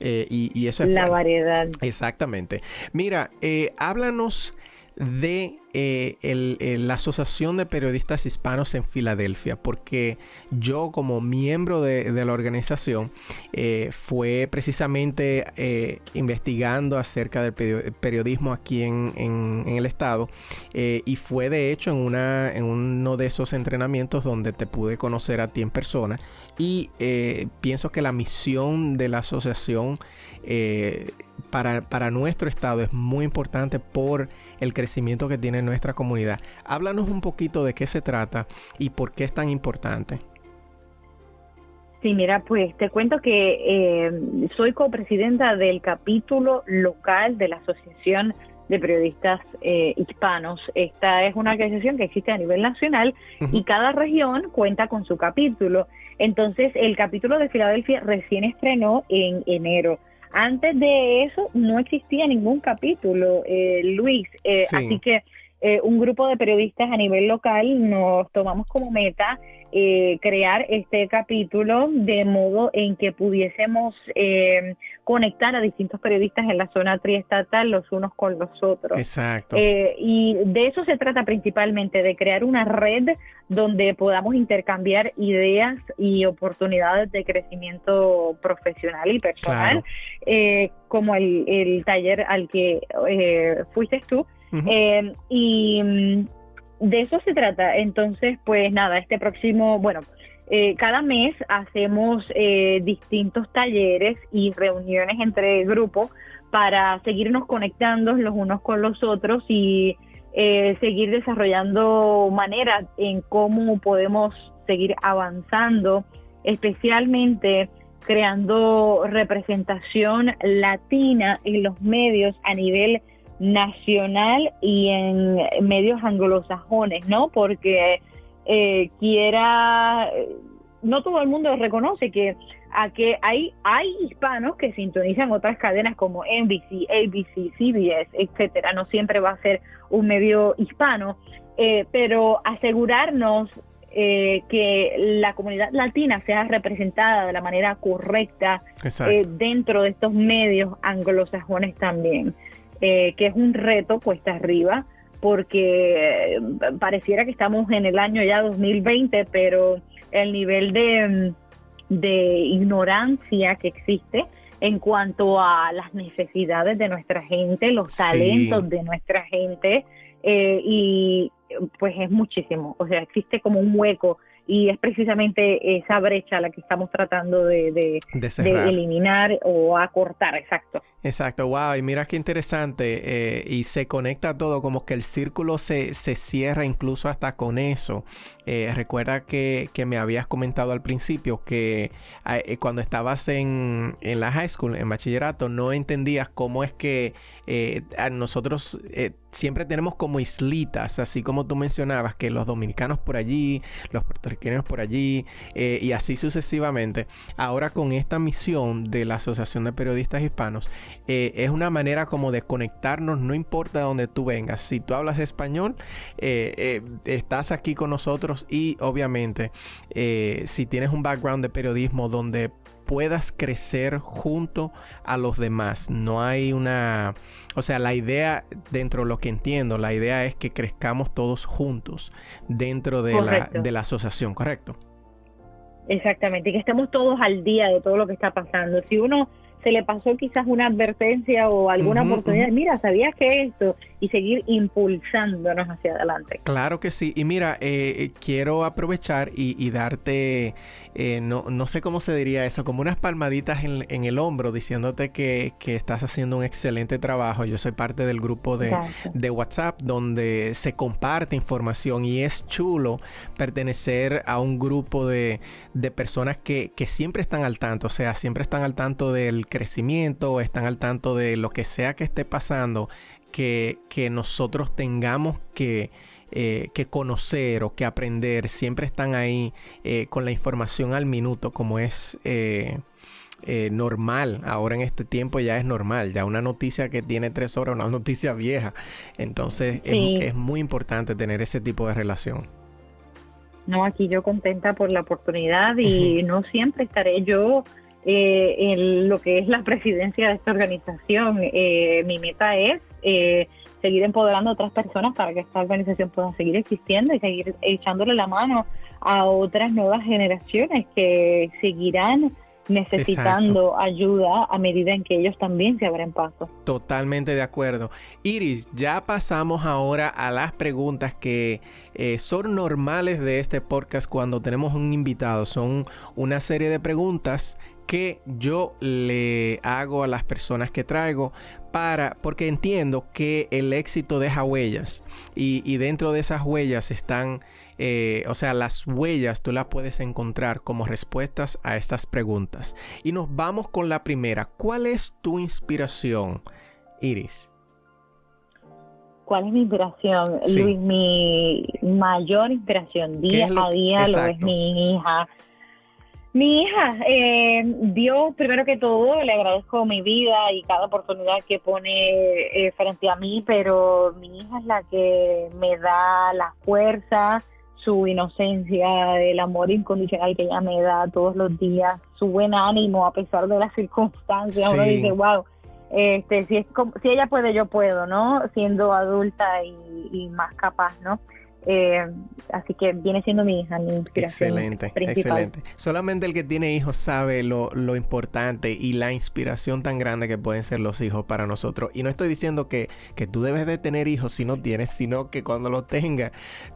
Speaker 1: Eh, y, eso es...
Speaker 2: La variedad.
Speaker 1: Exactamente. Mira, eh, háblanos de eh, la Asociación de Periodistas Hispanos en Filadelfia, porque yo como miembro de, la organización eh, fue precisamente eh, investigando acerca del periodismo aquí en, el estado y fue de hecho en, una, en uno de esos entrenamientos donde te pude conocer a ti en persona y pienso que la misión de la asociación para, para nuestro estado es muy importante por el crecimiento que tiene nuestra comunidad. Háblanos un poquito de qué se trata y por qué es tan importante.
Speaker 2: Sí, mira, pues te cuento que eh, soy copresidenta del capítulo local de la Asociación de Periodistas eh, Hispanos. Esta es una organización que existe a nivel nacional y cada región cuenta con su capítulo. Entonces, el capítulo de Filadelfia recién estrenó en enero. Antes de eso no existía ningún capítulo, eh, Luis, eh, así que eh, un grupo de periodistas a nivel local nos tomamos como meta eh, crear este capítulo de modo en que pudiésemos eh, conectar a distintos periodistas en la zona triestatal los unos con los otros.
Speaker 1: Exacto.
Speaker 2: Eh, y de eso se trata principalmente, de crear una red donde podamos intercambiar ideas y oportunidades de crecimiento profesional y personal, como el, el, taller al que fuiste tú. y de eso se trata. Entonces, pues nada, este próximo, bueno, eh, cada mes hacemos eh, distintos talleres y reuniones entre grupos para seguirnos conectando los unos con los otros y eh, seguir desarrollando maneras en cómo podemos seguir avanzando, especialmente creando representación latina en los medios a nivel nacional y en medios anglosajones, ¿no? Porque eh, quiera, no todo el mundo reconoce que a que hay hay hispanos que sintonizan otras cadenas como NBC, ABC, CBS, etcétera. No siempre va a ser un medio hispano, eh, pero asegurarnos eh, que la comunidad latina sea representada de la manera correcta dentro de estos medios anglosajones también. Eh, que es un reto cuesta arriba, porque eh, pareciera que estamos en el año ya 2020, pero el nivel de, de ignorancia que existe en cuanto a las necesidades de nuestra gente, los talentos de nuestra gente, eh, y pues es muchísimo, o sea, existe como un hueco y es precisamente esa brecha la que estamos tratando de, de, eliminar o acortar, exacto.
Speaker 1: Exacto, wow, y mira qué interesante, eh, y se conecta todo, como que el círculo se, se cierra incluso hasta con eso. Eh, recuerda que, que, me habías comentado al principio que eh, cuando estabas en, en, la high school, en bachillerato, no entendías cómo es que nosotros siempre tenemos como islitas, así como tú mencionabas, que los dominicanos por allí, los puertorriqueños por allí, y así sucesivamente. Ahora con esta misión de la Asociación de Periodistas Hispanos, eh, es una manera como de conectarnos, no importa dónde tú vengas. Si tú hablas español, eh, eh, estás aquí con nosotros y obviamente si tienes un background de periodismo donde puedas crecer junto a los demás. No hay una, o sea, la idea dentro de lo que entiendo, la idea es que crezcamos todos juntos dentro de, la, de la asociación, ¿correcto?
Speaker 2: Exactamente, y que estemos todos al día de todo lo que está pasando. Si uno se le pasó quizás una advertencia o alguna oportunidad, mira, ¿sabías que esto? Y seguir impulsándonos hacia adelante.
Speaker 1: Claro que sí. Y mira, eh, eh, quiero aprovechar y, darte, eh, no, no sé cómo se diría eso, como unas palmaditas en, el hombro diciéndote que, que, estás haciendo un excelente trabajo. Yo soy parte del grupo de, de, WhatsApp donde se comparte información y es chulo pertenecer a un grupo de, de personas que, que siempre están al tanto, o sea, siempre están al tanto del crecimiento, están al tanto de lo que sea que esté pasando, que, nosotros tengamos que, eh, que, conocer o que aprender, siempre están ahí eh, con la información al minuto, como es eh, normal. Ahora en este tiempo ya es normal, ya una noticia que tiene tres horas, una noticia vieja. Entonces es, es muy importante tener ese tipo de relación.
Speaker 2: No, aquí yo contenta por la oportunidad y no siempre estaré yo eh, en lo que es la presidencia de esta organización. Eh, mi meta es eh, seguir empoderando a otras personas para que esta organización pueda seguir existiendo y seguir echándole la mano a otras nuevas generaciones que seguirán necesitando ayuda a medida en que ellos también se abren paso.
Speaker 1: Totalmente de acuerdo. Iris, ya pasamos ahora a las preguntas que eh, son normales de este podcast cuando tenemos un invitado. Son una serie de preguntas que yo le hago a las personas que traigo para, porque entiendo que el éxito deja huellas y, y dentro de esas huellas están eh, o sea, las huellas tú las puedes encontrar como respuestas a estas preguntas. Y nos vamos con la primera. ¿Cuál es tu inspiración, Iris?
Speaker 2: ¿Cuál es mi inspiración? Luis, mi mayor inspiración día a día lo es mi hija. Mi hija, eh, Dios, primero que todo, le agradezco mi vida y cada oportunidad que pone eh, frente a mí, pero mi hija es la que me da la fuerza, su inocencia, el amor incondicional que ella me da todos los días, su buen ánimo a pesar de las circunstancias. Uno dice, wow, este, si, es si ella puede, yo puedo, ¿no? Siendo adulta y, y más capaz, ¿no? Eh, así que viene siendo mi hija, mi inspiración.
Speaker 1: Excelente, excelente. Solamente el que tiene hijos sabe lo, lo, importante y la inspiración tan grande que pueden ser los hijos para nosotros. Y no estoy diciendo que, que tú debes de tener hijos si no tienes, sino que cuando los tengas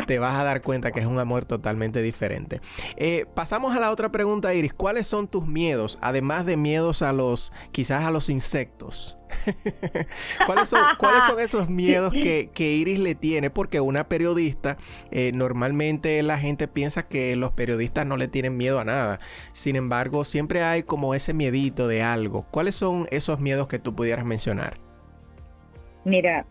Speaker 1: te vas a dar cuenta que es un amor totalmente diferente. Eh, pasamos a la otra pregunta, Iris. ¿Cuáles son tus miedos? Además de miedos a los, quizás a los insectos. ¿Cuáles, son, ¿Cuáles son esos miedos que, Iris le tiene? Porque una periodista, eh, normalmente la gente piensa que los periodistas no le tienen miedo a nada. Sin embargo, siempre hay como ese miedito de algo. ¿Cuáles son esos miedos que tú pudieras mencionar?
Speaker 2: Mira,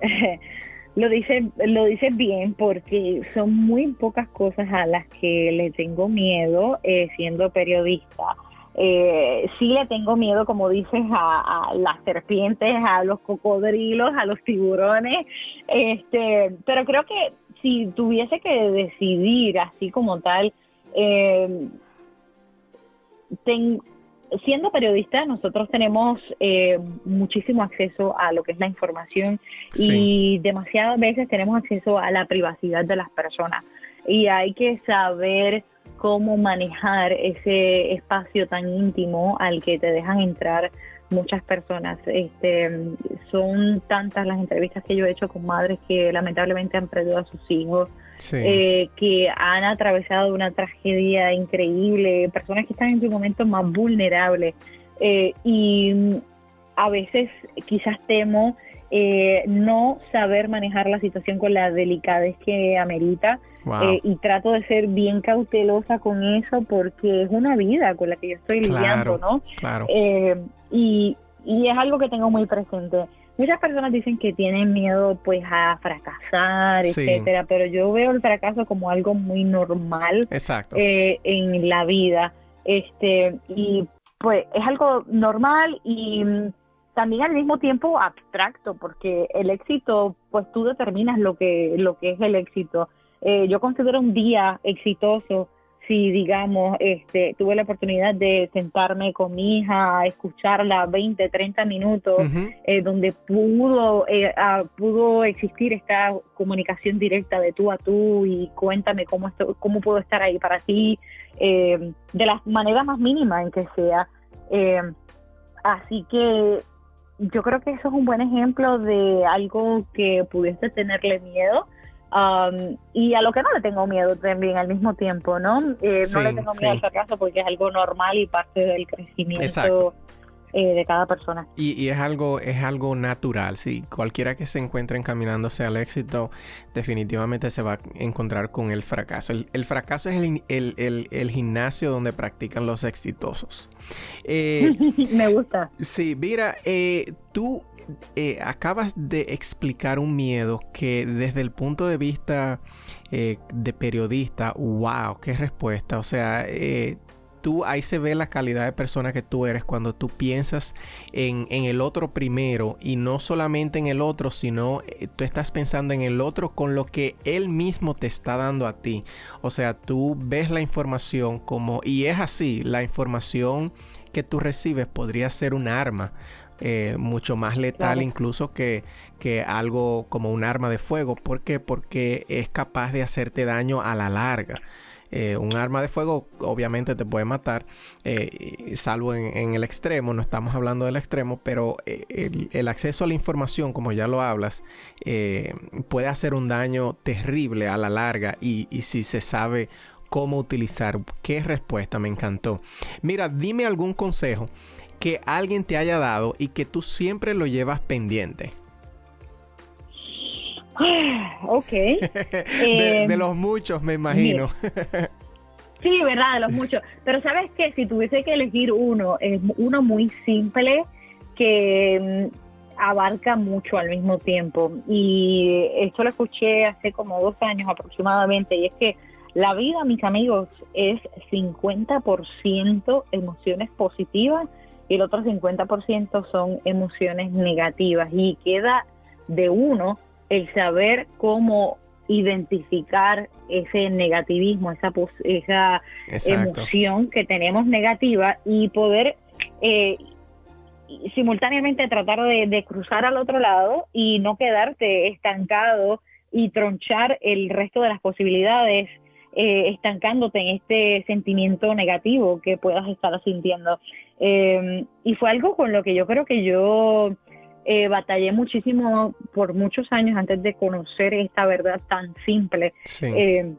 Speaker 2: lo dices lo dice bien porque son muy pocas cosas a las que le tengo miedo eh, siendo periodista eh, sí le tengo miedo, como dices, a, las serpientes, a los cocodrilos, a los tiburones, este, pero creo que si tuviese que decidir así como tal, eh, siendo periodista, nosotros tenemos eh, muchísimo acceso a lo que es la información y demasiadas veces tenemos acceso a la privacidad de las personas. Y hay que saber cómo manejar ese espacio tan íntimo al que te dejan entrar muchas personas. Este, son tantas las entrevistas que yo he hecho con madres que lamentablemente han perdido a sus hijos, eh, que han atravesado una tragedia increíble, personas que están en su momento más vulnerables. Eh, y a veces quizás temo eh, no saber manejar la situación con la delicadez que amerita eh, y trato de ser bien cautelosa con eso porque es una vida con la que yo estoy lidiando, ¿no?
Speaker 1: Claro.
Speaker 2: Eh, y, y es algo que tengo muy presente. Muchas personas dicen que tienen miedo pues a fracasar, etcétera, pero yo veo el fracaso como algo muy normal
Speaker 1: Exacto.
Speaker 2: Eh, en la vida. Este, y pues es algo normal y mm, también al mismo tiempo abstracto, porque el éxito, pues tú determinas lo que, lo que es el éxito. Eh, yo considero un día exitoso si, digamos, este, tuve la oportunidad de sentarme con mi hija, escucharla 20, 30 minutos, eh, donde pudo, eh, pudo existir esta comunicación directa de tú a tú y cuéntame cómo, esto, cómo puedo estar ahí para ti, de la manera más mínima en que sea. así que yo creo que eso es un buen ejemplo de algo que pudiese tenerle miedo Um, y a lo que no le tengo miedo también al mismo tiempo, ¿no? Eh, no le tengo miedo al fracaso porque es algo normal y parte del crecimiento eh, de cada persona.
Speaker 1: Y, es algo es algo natural, sí. Cualquiera que se encuentre encaminándose al éxito definitivamente se va a encontrar con el fracaso. El, fracaso es el, gimnasio donde practican los exitosos.
Speaker 2: Eh, Me gusta.
Speaker 1: Sí, mira, tú eh, acabas de explicar un miedo que desde el punto de vista eh, de periodista, wow, qué respuesta. O sea, eh, tú, ahí se ve la calidad de persona que tú eres cuando tú piensas en, el otro primero y no solamente en el otro, sino tú estás pensando en el otro con lo que él mismo te está dando a ti. O sea, tú ves la información como, y es así, la información que tú recibes podría ser un arma. Eh, mucho más letal incluso que, que algo como un arma de fuego. ¿Por qué? Porque es capaz de hacerte daño a la larga. Eh, un arma de fuego obviamente te puede matar, eh, salvo en, el extremo, no estamos hablando del extremo, pero el, acceso a la información, como ya lo hablas, puede hacer un daño terrible a la larga y, y si se sabe cómo utilizar. Qué respuesta, me encantó. Mira, dime algún consejo que alguien te haya dado y que tú siempre lo llevas pendiente.
Speaker 2: ok.
Speaker 1: de, em, los muchos, me imagino.
Speaker 2: sí, verdad, de los muchos. Pero sabes que si tuviese que elegir uno, es uno muy simple que em, abarca mucho al mismo tiempo. Y esto lo escuché hace como dos años aproximadamente, y es que la vida, mis amigos, es 50% emociones positivas y el otro 50% son emociones negativas. Y queda de uno el saber cómo identificar ese negativismo, esa, esa emoción que tenemos negativa y poder eh, simultáneamente tratar de, cruzar al otro lado y no quedarte estancado y tronchar el resto de las posibilidades eh, estancándote en este sentimiento negativo que puedas estar sintiendo. Eh, y fue algo con lo que yo creo que yo eh, batallé muchísimo por muchos años antes de conocer esta verdad tan simple. Eh,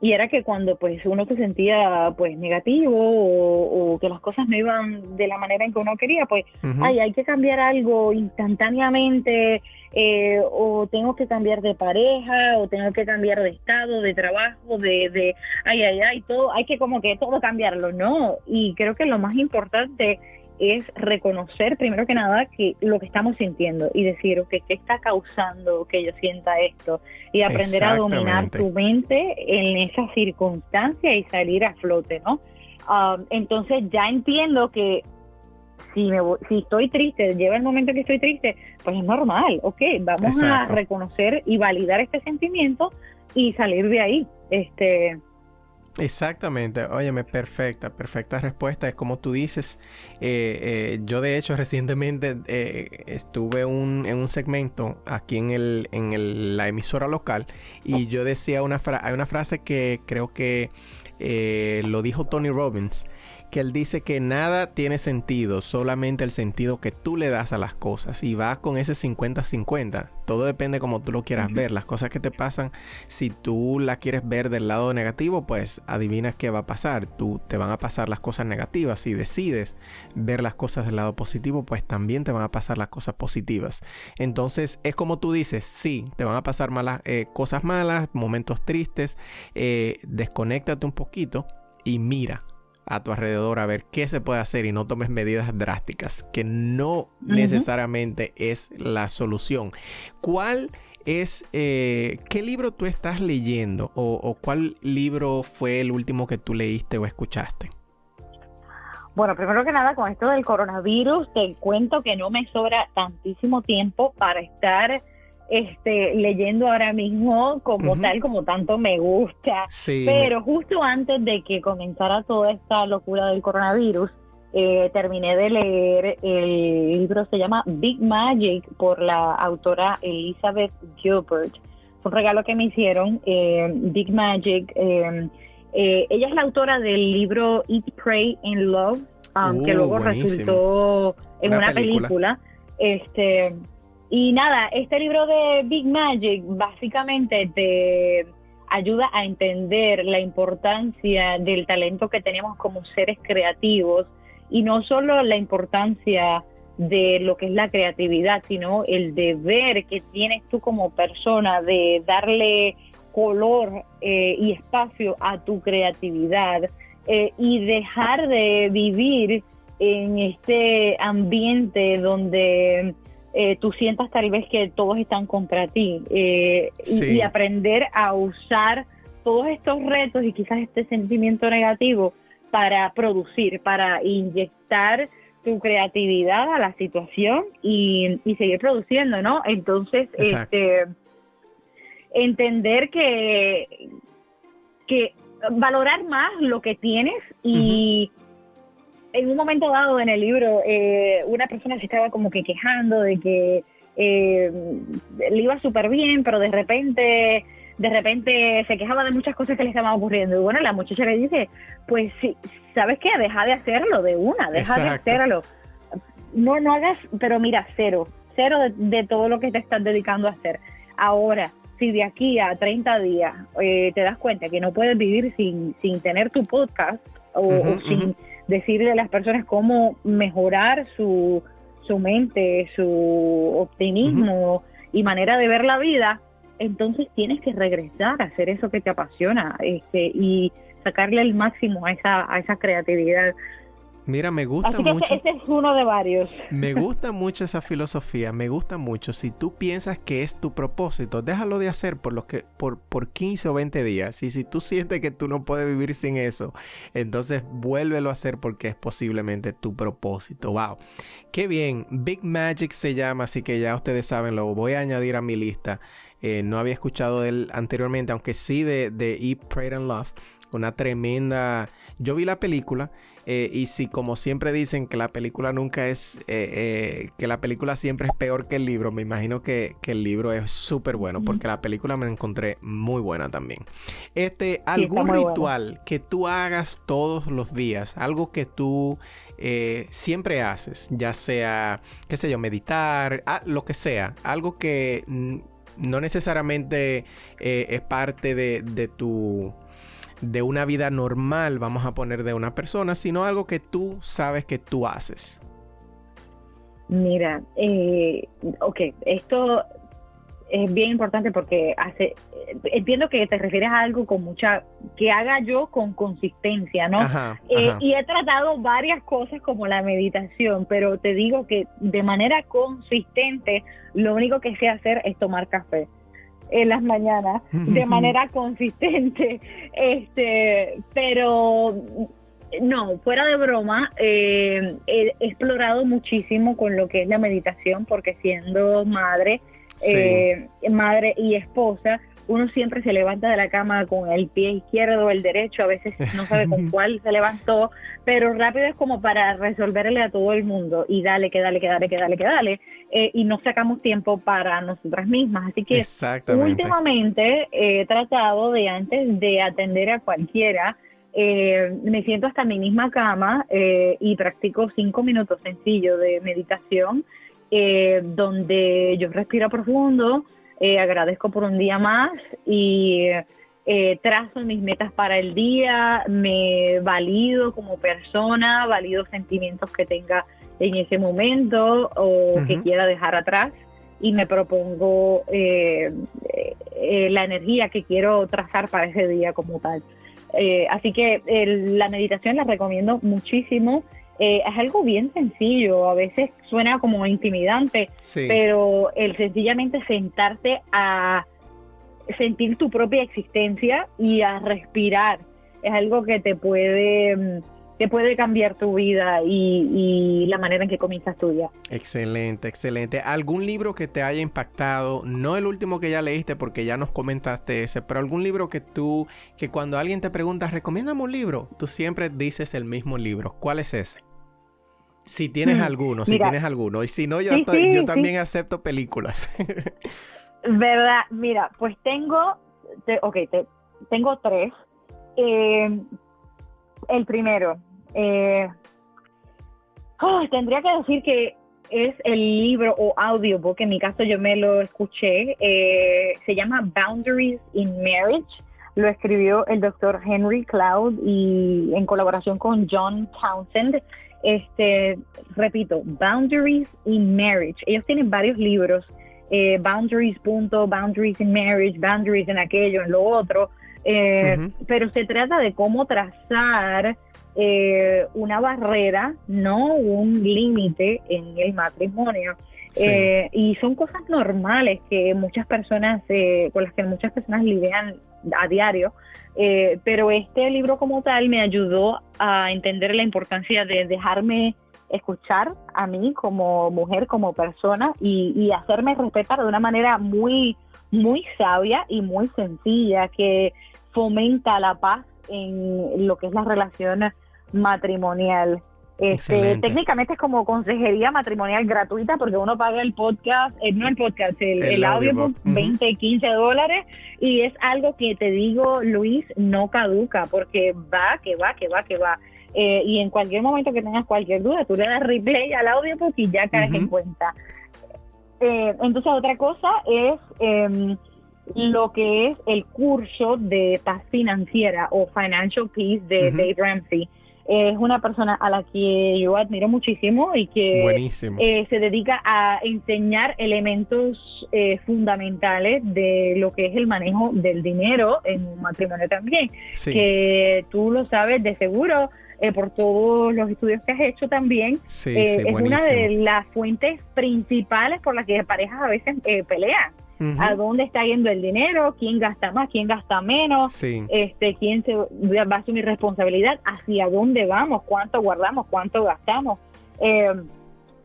Speaker 2: y era que cuando pues uno se sentía pues negativo o, que las cosas no iban de la manera en que uno quería, pues ay, hay que cambiar algo instantáneamente eh, o tengo que cambiar de pareja o tengo que cambiar de estado, de trabajo, de, de ay, ay, ay, todo, hay que como que todo cambiarlo, ¿no? Y creo que lo más importante es reconocer primero que nada que lo que estamos sintiendo y decir, que ¿qué está causando que yo sienta esto? Y aprender a dominar tu mente en esa circunstancia y salir a flote, ¿no? Um, entonces ya entiendo que si, me, si estoy triste, lleva el momento que estoy triste, pues es normal, ok, vamos a reconocer y validar este sentimiento y salir de ahí. Este,
Speaker 1: Exactamente, óyeme, perfecta, perfecta respuesta. Es como tú dices, eh, eh, yo de hecho recientemente eh, estuve en un segmento aquí en, el, en la emisora local y yo decía una, frase, hay una frase que creo que lo dijo Tony Robbins que él dice que nada tiene sentido, solamente el sentido que tú le das a las cosas. Y vas con ese 50-50. Todo depende como tú lo quieras ver. Las cosas que te pasan, si tú las quieres ver del lado negativo, pues adivinas qué va a pasar. Tú te van a pasar las cosas negativas. Si decides ver las cosas del lado positivo, pues también te van a pasar las cosas positivas. Entonces es como tú dices, sí, te van a pasar malas, eh, cosas malas, momentos tristes. Eh, desconéctate un poquito y mira a tu alrededor a ver qué se puede hacer y no tomes medidas drásticas, que no necesariamente es la solución. ¿Cuál es, eh, qué libro tú estás leyendo o, cuál libro fue el último que tú leíste o escuchaste?
Speaker 2: Bueno, primero que nada, con esto del coronavirus, te cuento que no me sobra tantísimo tiempo para estar este, leyendo ahora mismo como tal, como tanto me gusta. Pero justo antes de que comenzara toda esta locura del coronavirus, eh, terminé de leer el libro, se llama Big Magic por la autora Elizabeth Gilbert. Fue un regalo que me hicieron, eh, Big Magic. Eh, ella es la autora del libro Eat, Pray and Love, um, que uh, luego resultó en una, película. Este, y nada, este libro de Big Magic básicamente te ayuda a entender la importancia del talento que tenemos como seres creativos y no solo la importancia de lo que es la creatividad, sino el deber que tienes tú como persona de darle color eh, y espacio a tu creatividad eh, y dejar de vivir en este ambiente donde eh, tú sientas tal vez que todos están contra ti eh, y, aprender a usar todos estos retos y quizás este sentimiento negativo para producir, para inyectar tu creatividad a la situación y, seguir produciendo, ¿no? Entonces, este entender que, que valorar más lo que tienes y en un momento dado en el libro eh, una persona se estaba como que quejando de que eh, le iba súper bien, pero de repente de repente se quejaba de muchas cosas que le estaban ocurriendo. Y bueno, la muchacha le dice, pues sí, ¿sabes qué? Deja de hacerlo de una, deja de hacerlo. No, no hagas, pero mira, cero, cero de, todo lo que te estás dedicando a hacer. Ahora, si de aquí a 30 días eh, te das cuenta que no puedes vivir sin, sin tener tu podcast o, sin decirle a las personas cómo mejorar su, su mente, su optimismo y manera de ver la vida, entonces tienes que regresar a hacer eso que te apasiona este, y sacarle el máximo a esa, a esa creatividad.
Speaker 1: Mira, me gusta mucho.
Speaker 2: Ese es uno de varios.
Speaker 1: Me gusta mucho esa filosofía, me gusta mucho. Si tú piensas que es tu propósito, déjalo de hacer por, los que, por, por 15 o 20 días. Y si tú sientes que tú no puedes vivir sin eso, entonces vuélvelo a hacer porque es posiblemente tu propósito. Wow. Qué bien. Big Magic se llama, así que ya ustedes saben, lo voy a añadir a mi lista. Eh, no había escuchado de él anteriormente, aunque sí de, de Eat, Pray and Love. Una tremenda... Yo vi la película eh, y si como siempre dicen que la película nunca es... Eh, que la película siempre es peor que el libro, me imagino que, el libro es súper bueno porque la película me la encontré muy buena también. Este, algún ritual que tú hagas todos los días, algo que tú... siempre haces, ya sea, qué sé yo, meditar, ah, lo que sea, algo que no necesariamente eh, es parte de, tu de una vida normal, vamos a poner de una persona, sino algo que tú sabes que tú haces.
Speaker 2: Mira, eh, ok, esto es bien importante porque hace, entiendo que te refieres a algo con mucha, que haga yo con consistencia, ¿no? Eh, y he tratado varias cosas como la meditación, pero te digo que de manera consistente, lo único que sé hacer es tomar café en las mañanas de manera consistente, este, pero no, fuera de broma, eh, he explorado muchísimo con lo que es la meditación, porque siendo madre, eh, madre y esposa, uno siempre se levanta de la cama con el pie izquierdo o el derecho, a veces no sabe con cuál se levantó, pero rápido es como para resolverle a todo el mundo y dale, que dale, que dale, que dale, que dale, eh, y no sacamos tiempo para nosotras mismas. Así que últimamente he tratado de antes de atender a cualquiera, eh, me siento hasta mi misma cama y practico cinco minutos sencillos de meditación eh, donde yo respiro profundo, eh, agradezco por un día más y eh, trazo mis metas para el día, me valido como persona, valido sentimientos que tenga en ese momento o que quiera dejar atrás y me propongo la energía que quiero trazar para ese día como tal. así que la meditación la recomiendo muchísimo eh, es algo bien sencillo, a veces suena como intimidante, pero el sencillamente sentarte a sentir tu propia existencia y a respirar es algo que te puede mm, te puede cambiar tu vida y, la manera en que comienzas tu día.
Speaker 1: Excelente, excelente. ¿Algún libro que te haya impactado? No el último que ya leíste porque ya nos comentaste ese, pero algún libro que tú, que cuando alguien te pregunta, recomiéndame un libro, tú siempre dices el mismo libro. ¿Cuál es ese? Si tienes mm, alguno, si tienes alguno. Y si no, yo, yo también acepto películas.
Speaker 2: ¿Verdad? Mira, pues tengo, ok, tengo tres. Eh, el primero, eh, oh, tendría que decir que es el libro o audiobook, en mi caso yo me lo escuché, eh, se llama Boundaries in Marriage, lo escribió el doctor Henry Cloud y en colaboración con John Townsend este, repito, Boundaries in Marriage. Ellos tienen varios libros, eh, Boundaries, punto, Boundaries in Marriage, Boundaries en aquello, en lo otro, eh, pero se trata de cómo trazar eh, una barrera, no un límite en el matrimonio. Eh, y son cosas normales que muchas personas, eh, con las que muchas personas lidian a diario, eh, pero este libro como tal me ayudó a entender la importancia de dejarme escuchar a mí como mujer, como persona y, hacerme respetar de una manera muy, muy sabia y muy sencilla que fomenta la paz en lo que es la relación matrimonial. Este, técnicamente es como consejería matrimonial gratuita porque uno paga el podcast, eh, no el podcast, el, audiobook, 20, 15 dólares y es algo que te digo, Luis, no caduca porque va, que va, que va, que va. Eh, y en cualquier momento que tengas cualquier duda, tú le das replay al audiobook y ya caes en cuenta. Eh, entonces, otra cosa es em, lo que es el curso de paz financiera o Financial Peace de Dave Ramsey es una persona a la que yo admiro muchísimo y que eh, se dedica a enseñar elementos eh, fundamentales de lo que es el manejo del dinero en un matrimonio también, que tú lo sabes de seguro. Eh, por todos los estudios que has hecho también, es una de las fuentes principales por las que parejas a veces pelean a dónde está yendo el dinero, quién gasta más, quién gasta menos, este, quién se va a asumir responsabilidad, hacia dónde vamos, cuánto guardamos, cuánto gastamos. Eh,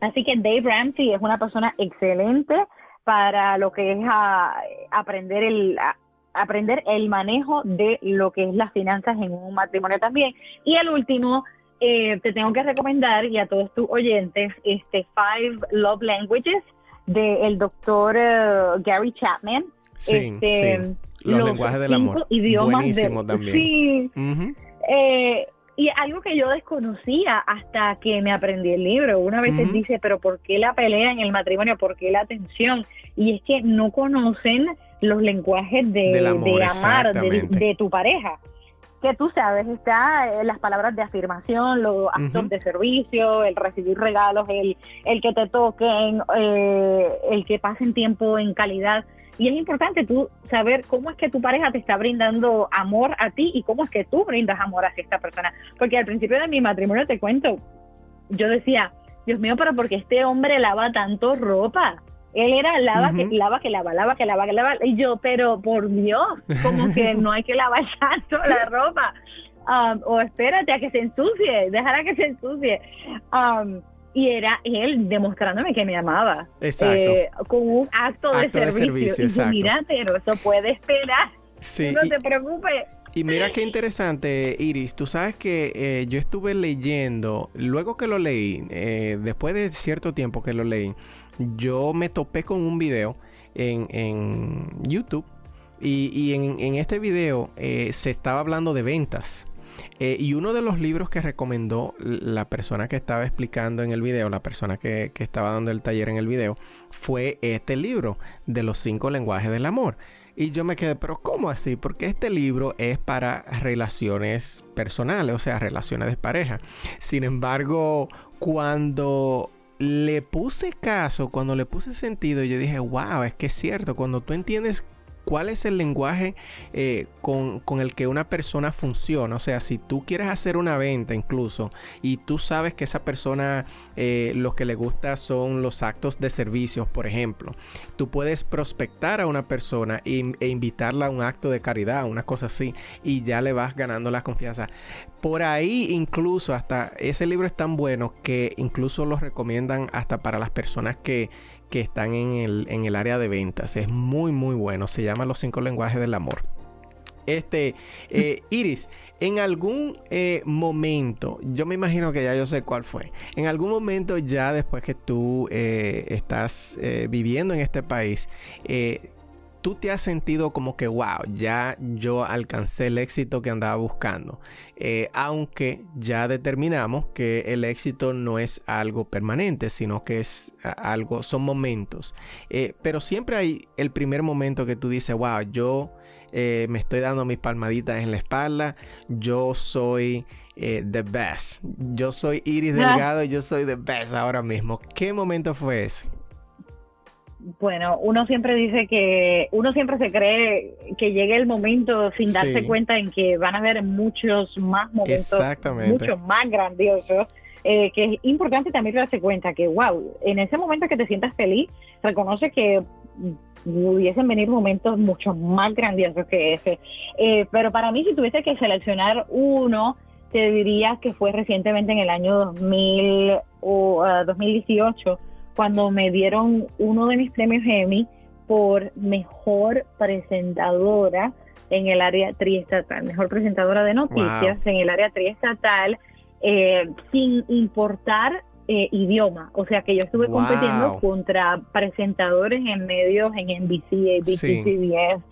Speaker 2: así que Dave Ramsey es una persona excelente para lo que es aprender el aprender el manejo de lo que es las finanzas en un matrimonio también. Y el último, eh, te tengo que recomendar y a todos tus oyentes este Five Love Languages del doctor eh, Gary Chapman.
Speaker 1: Sí, este, Los, lenguajes del amor. Buenísimo también.
Speaker 2: Sí. Eh, y algo que yo desconocía hasta que me aprendí el libro. Una vez dice, pero ¿por qué la pelea en el matrimonio? ¿Por qué la tensión? Y es que no conocen los lenguajes de, amar de, tu pareja que tú sabes, está eh, las palabras de afirmación, los actos de servicio, el recibir regalos, el, el que te toquen, eh, el que pasen tiempo en calidad. Y es importante tú saber cómo es que tu pareja te está brindando amor a ti y cómo es que tú brindas amor hacia esta persona. Porque al principio de mi matrimonio, te cuento, yo decía, Dios mío, pero porque este hombre lava tanto ropa? Él era lava, que lava, que lava, lava, que lava, que lava. Y yo, pero por Dios, como que no hay que lavar tanto la ropa. Um, o espérate a que se ensucie, dejar que se ensucie. Um, y era él demostrándome que me amaba.
Speaker 1: Exacto.
Speaker 2: Eh, con un acto, de servicio. y yo, mira, pero eso puede esperar.
Speaker 1: Sí,
Speaker 2: no te preocupes.
Speaker 1: Y mira qué interesante, Iris. Tú sabes que eh, yo estuve leyendo, luego que lo leí, eh, después de cierto tiempo que lo leí, yo me topé con un video en, YouTube y, en, este video eh, se estaba hablando de ventas. Eh, y uno de los libros que recomendó la persona que estaba explicando en el video, la persona que, que estaba dando el taller en el video, fue este libro de los cinco lenguajes del amor. Y yo me quedé, pero ¿cómo así? Porque este libro es para relaciones personales, o sea, relaciones de pareja. Sin embargo, cuando le puse caso, cuando le puse sentido, yo dije, wow, es que es cierto, cuando tú entiendes cuál es el lenguaje eh, con, el que una persona funciona. O sea, si tú quieres hacer una venta incluso y tú sabes que esa persona eh, lo que le gusta son los actos de servicios, por ejemplo, tú puedes prospectar a una persona e, invitarla a un acto de caridad, una cosa así, y ya le vas ganando la confianza. Por ahí incluso hasta ese libro es tan bueno que incluso lo recomiendan hasta para las personas que que están en el, en el área de ventas. Es muy, muy bueno. Se llama Los cinco lenguajes del amor. Este, eh, Iris, en algún eh, momento, yo me imagino que ya yo sé cuál fue. En algún momento, ya después que tú eh, estás viviendo en este país, tú te has sentido como que, wow, ya yo alcancé el éxito que andaba buscando. Eh, aunque ya determinamos que el éxito no es algo permanente, sino que es algo, son momentos. Eh, pero siempre hay el primer momento que tú dices, wow, yo eh, me estoy dando mis palmaditas en la espalda, yo soy... the best. Yo soy Iris Delgado, yo soy the best ahora mismo. ¿Qué momento fue ese?
Speaker 2: Bueno, uno siempre dice que uno siempre se cree que llegue el momento sin darse cuenta en que van a haber muchos más momentos, mucho más grandiosos eh, que es importante también darse cuenta que, wow, en ese momento que te sientas feliz, reconoce que hubiesen venir momentos mucho más grandiosos que ese. Eh, pero para mí, si tuviese que seleccionar uno, te diría que fue recientemente en el año 2000 o 2018, ah, cuando me dieron uno de mis premios Emmy por mejor presentadora en el área triestatal, mejor presentadora de noticias en el área triestatal, eh, sin importar eh, idioma. O sea que yo estuve compitiendo contra presentadores en medios en NBC, ABC, CBS,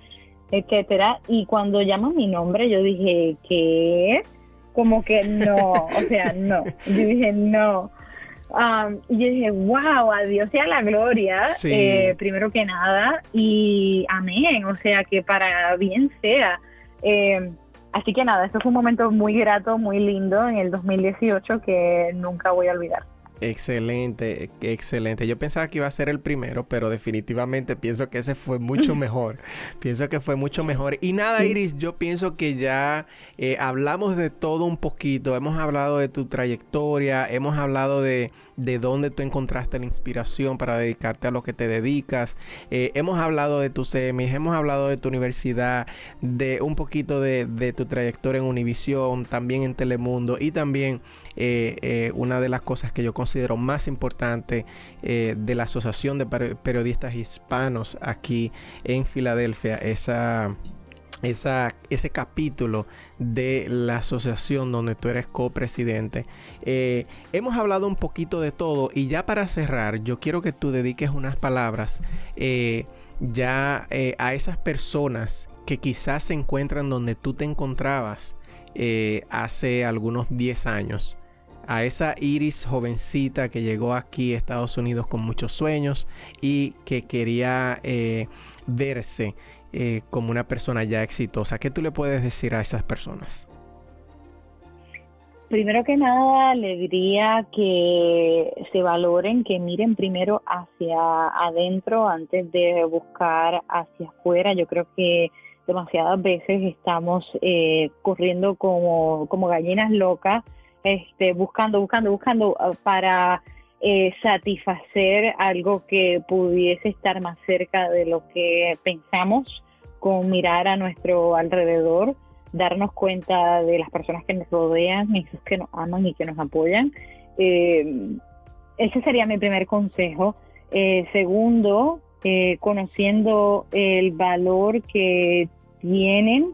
Speaker 2: etcétera. Y cuando llaman mi nombre, yo dije, ¿qué? Como que no, o sea, no. Yo dije, no. Um, y yo dije, wow, a Dios sea la gloria, eh, primero que nada, y amén, o sea, que para bien sea. Eh, así que nada, esto fue un momento muy grato, muy lindo en el 2018 que nunca voy a olvidar.
Speaker 1: Excelente, excelente. Yo pensaba que iba a ser el primero, pero definitivamente pienso que ese fue mucho mejor. pienso que fue mucho mejor. Y nada, Iris, yo pienso que ya eh, hablamos de todo un poquito. Hemos hablado de tu trayectoria, hemos hablado de, de dónde tú encontraste la inspiración para dedicarte a lo que te dedicas. Eh, hemos hablado de tus semis, hemos hablado de tu universidad, de un poquito de, tu trayectoria en Univisión, también en Telemundo y también eh, una de las cosas que yo considero más importante eh, de la Asociación de Periodistas Hispanos aquí en Filadelfia, esa, esa, ese capítulo de la asociación donde tú eres copresidente. Eh, hemos hablado un poquito de todo y ya para cerrar, yo quiero que tú dediques unas palabras eh, ya a esas personas que quizás se encuentran donde tú te encontrabas hace algunos 10 años a esa Iris jovencita que llegó aquí a Estados Unidos con muchos sueños y que quería eh, verse eh, como una persona ya exitosa. ¿Qué tú le puedes decir a esas personas?
Speaker 2: Primero que nada, le diría que se valoren, que miren primero hacia adentro antes de buscar hacia afuera. Yo creo que demasiadas veces estamos eh, corriendo como, como gallinas locas este, buscando, buscando, buscando ah, para eh, satisfacer algo que pudiese estar más cerca de lo que pensamos con mirar a nuestro alrededor, darnos cuenta de las personas que nos rodean, esos que nos aman y que nos apoyan. Eh, ese sería mi primer consejo. Eh, segundo, conociendo el valor que tienen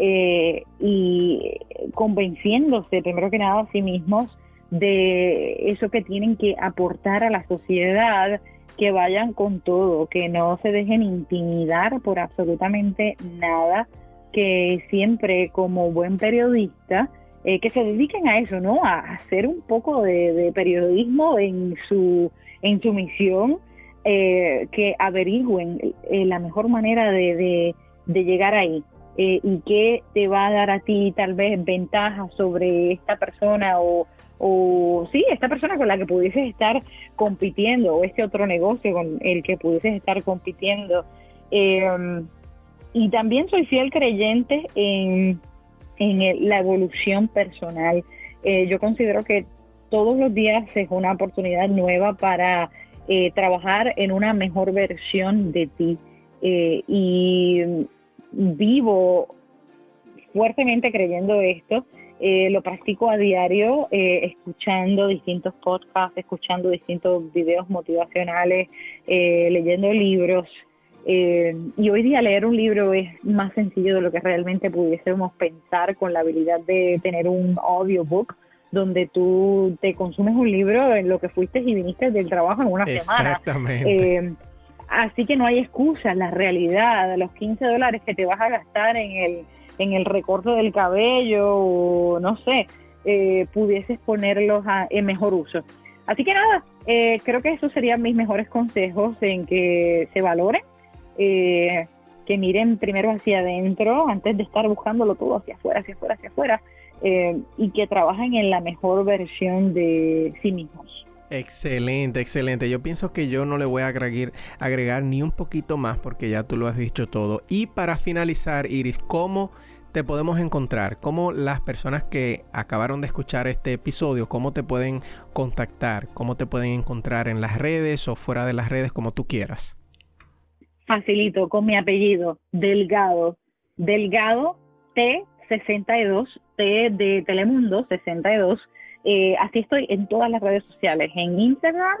Speaker 2: eh, y convenciéndose primero que nada a sí mismos de eso que tienen que aportar a la sociedad, que vayan con todo, que no se dejen intimidar por absolutamente nada, que siempre como buen periodista, eh, que se dediquen a eso, ¿no? A hacer un poco de, periodismo en su, en su misión, eh, que averigüen la mejor manera de llegar ahí. Eh, y qué te va a dar a ti tal vez ventajas sobre esta persona o, o sí, esta persona con la que pudieses estar compitiendo o este otro negocio con el que pudieses estar compitiendo. Em, y también soy fiel creyente en, en la evolución personal. Eh, yo considero que todos los días es una oportunidad nueva para eh, trabajar en una mejor versión de ti. y vivo fuertemente creyendo esto. Eh, lo practico a diario, eh, escuchando distintos podcasts, escuchando distintos videos motivacionales, eh, leyendo libros. y hoy día leer un libro es más sencillo de lo que realmente pudiésemos pensar con la habilidad de tener un audiobook donde tú te consumes un libro en lo que fuiste y viniste del trabajo en una semana. Exactamente. Así que no hay excusa, la realidad, los 15 dólares que te vas a gastar en el, en el recorte del cabello o no sé, eh, pudieses ponerlos en mejor uso. Así que nada, eh, creo que esos serían mis mejores consejos en que se valoren, eh, que miren primero hacia adentro antes de estar buscándolo todo hacia afuera, hacia afuera, hacia afuera, y que trabajen en la mejor versión de sí mismos.
Speaker 1: Excelente, excelente. Yo pienso que yo no le voy a agregar, agregar, ni un poquito más porque ya tú lo has dicho todo. Y para finalizar, Iris, ¿cómo te podemos encontrar? ¿Cómo las personas que acabaron de escuchar este episodio, cómo te pueden contactar? ¿Cómo te pueden encontrar en las redes o fuera de las redes como tú quieras?
Speaker 2: Facilito, con mi apellido, Delgado. Delgado T62, T de Telemundo 62. Eh, así estoy en todas las redes sociales, en Instagram,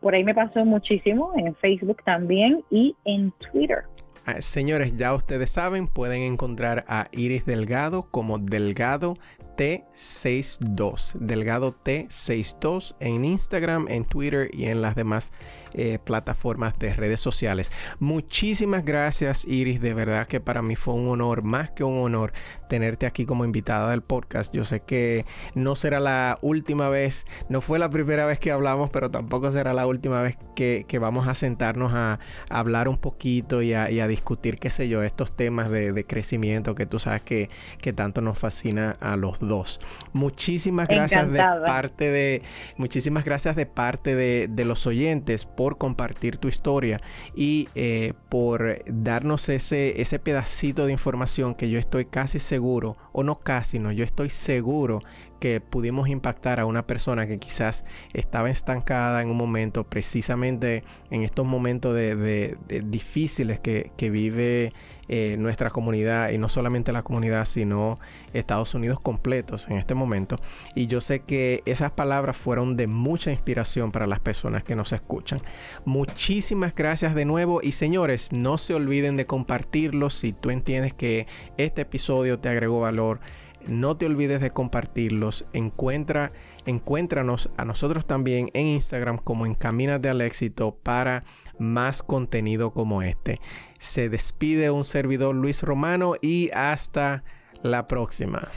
Speaker 2: por ahí me pasó muchísimo, en Facebook también y en Twitter.
Speaker 1: Ah, señores, ya ustedes saben, pueden encontrar a Iris Delgado como Delgado T62. Delgado T62 en Instagram, en Twitter y en las demás eh, plataformas de redes sociales. Muchísimas gracias Iris, de verdad que para mí fue un honor, más que un honor, tenerte aquí como invitada del podcast. Yo sé que no será la última vez, no fue la primera vez que hablamos, pero tampoco será la última vez que, vamos a sentarnos a, hablar un poquito y a, discutir, qué sé yo, estos temas de, crecimiento que tú sabes que, que tanto nos fascina a los dos Muchísimas gracias de parte de, muchísimas gracias de parte de, los oyentes por compartir tu historia y eh, por darnos ese, ese pedacito de información que yo estoy casi seguro, o no casi, no, yo estoy seguro que pudimos impactar a una persona que quizás estaba estancada en un momento, precisamente en estos momentos de, difíciles que, vive eh, nuestra comunidad y no solamente la comunidad, sino Estados Unidos completos en este momento. Y yo sé que esas palabras fueron de mucha inspiración para las personas que nos escuchan. Muchísimas gracias de nuevo y señores, no se olviden de compartirlo si tú entiendes que este episodio te agregó valor no te olvides de compartirlos. Encuentra, encuéntranos a nosotros también en Instagram como Encamínate al Éxito para más contenido como este. Se despide un servidor Luis Romano y hasta la próxima.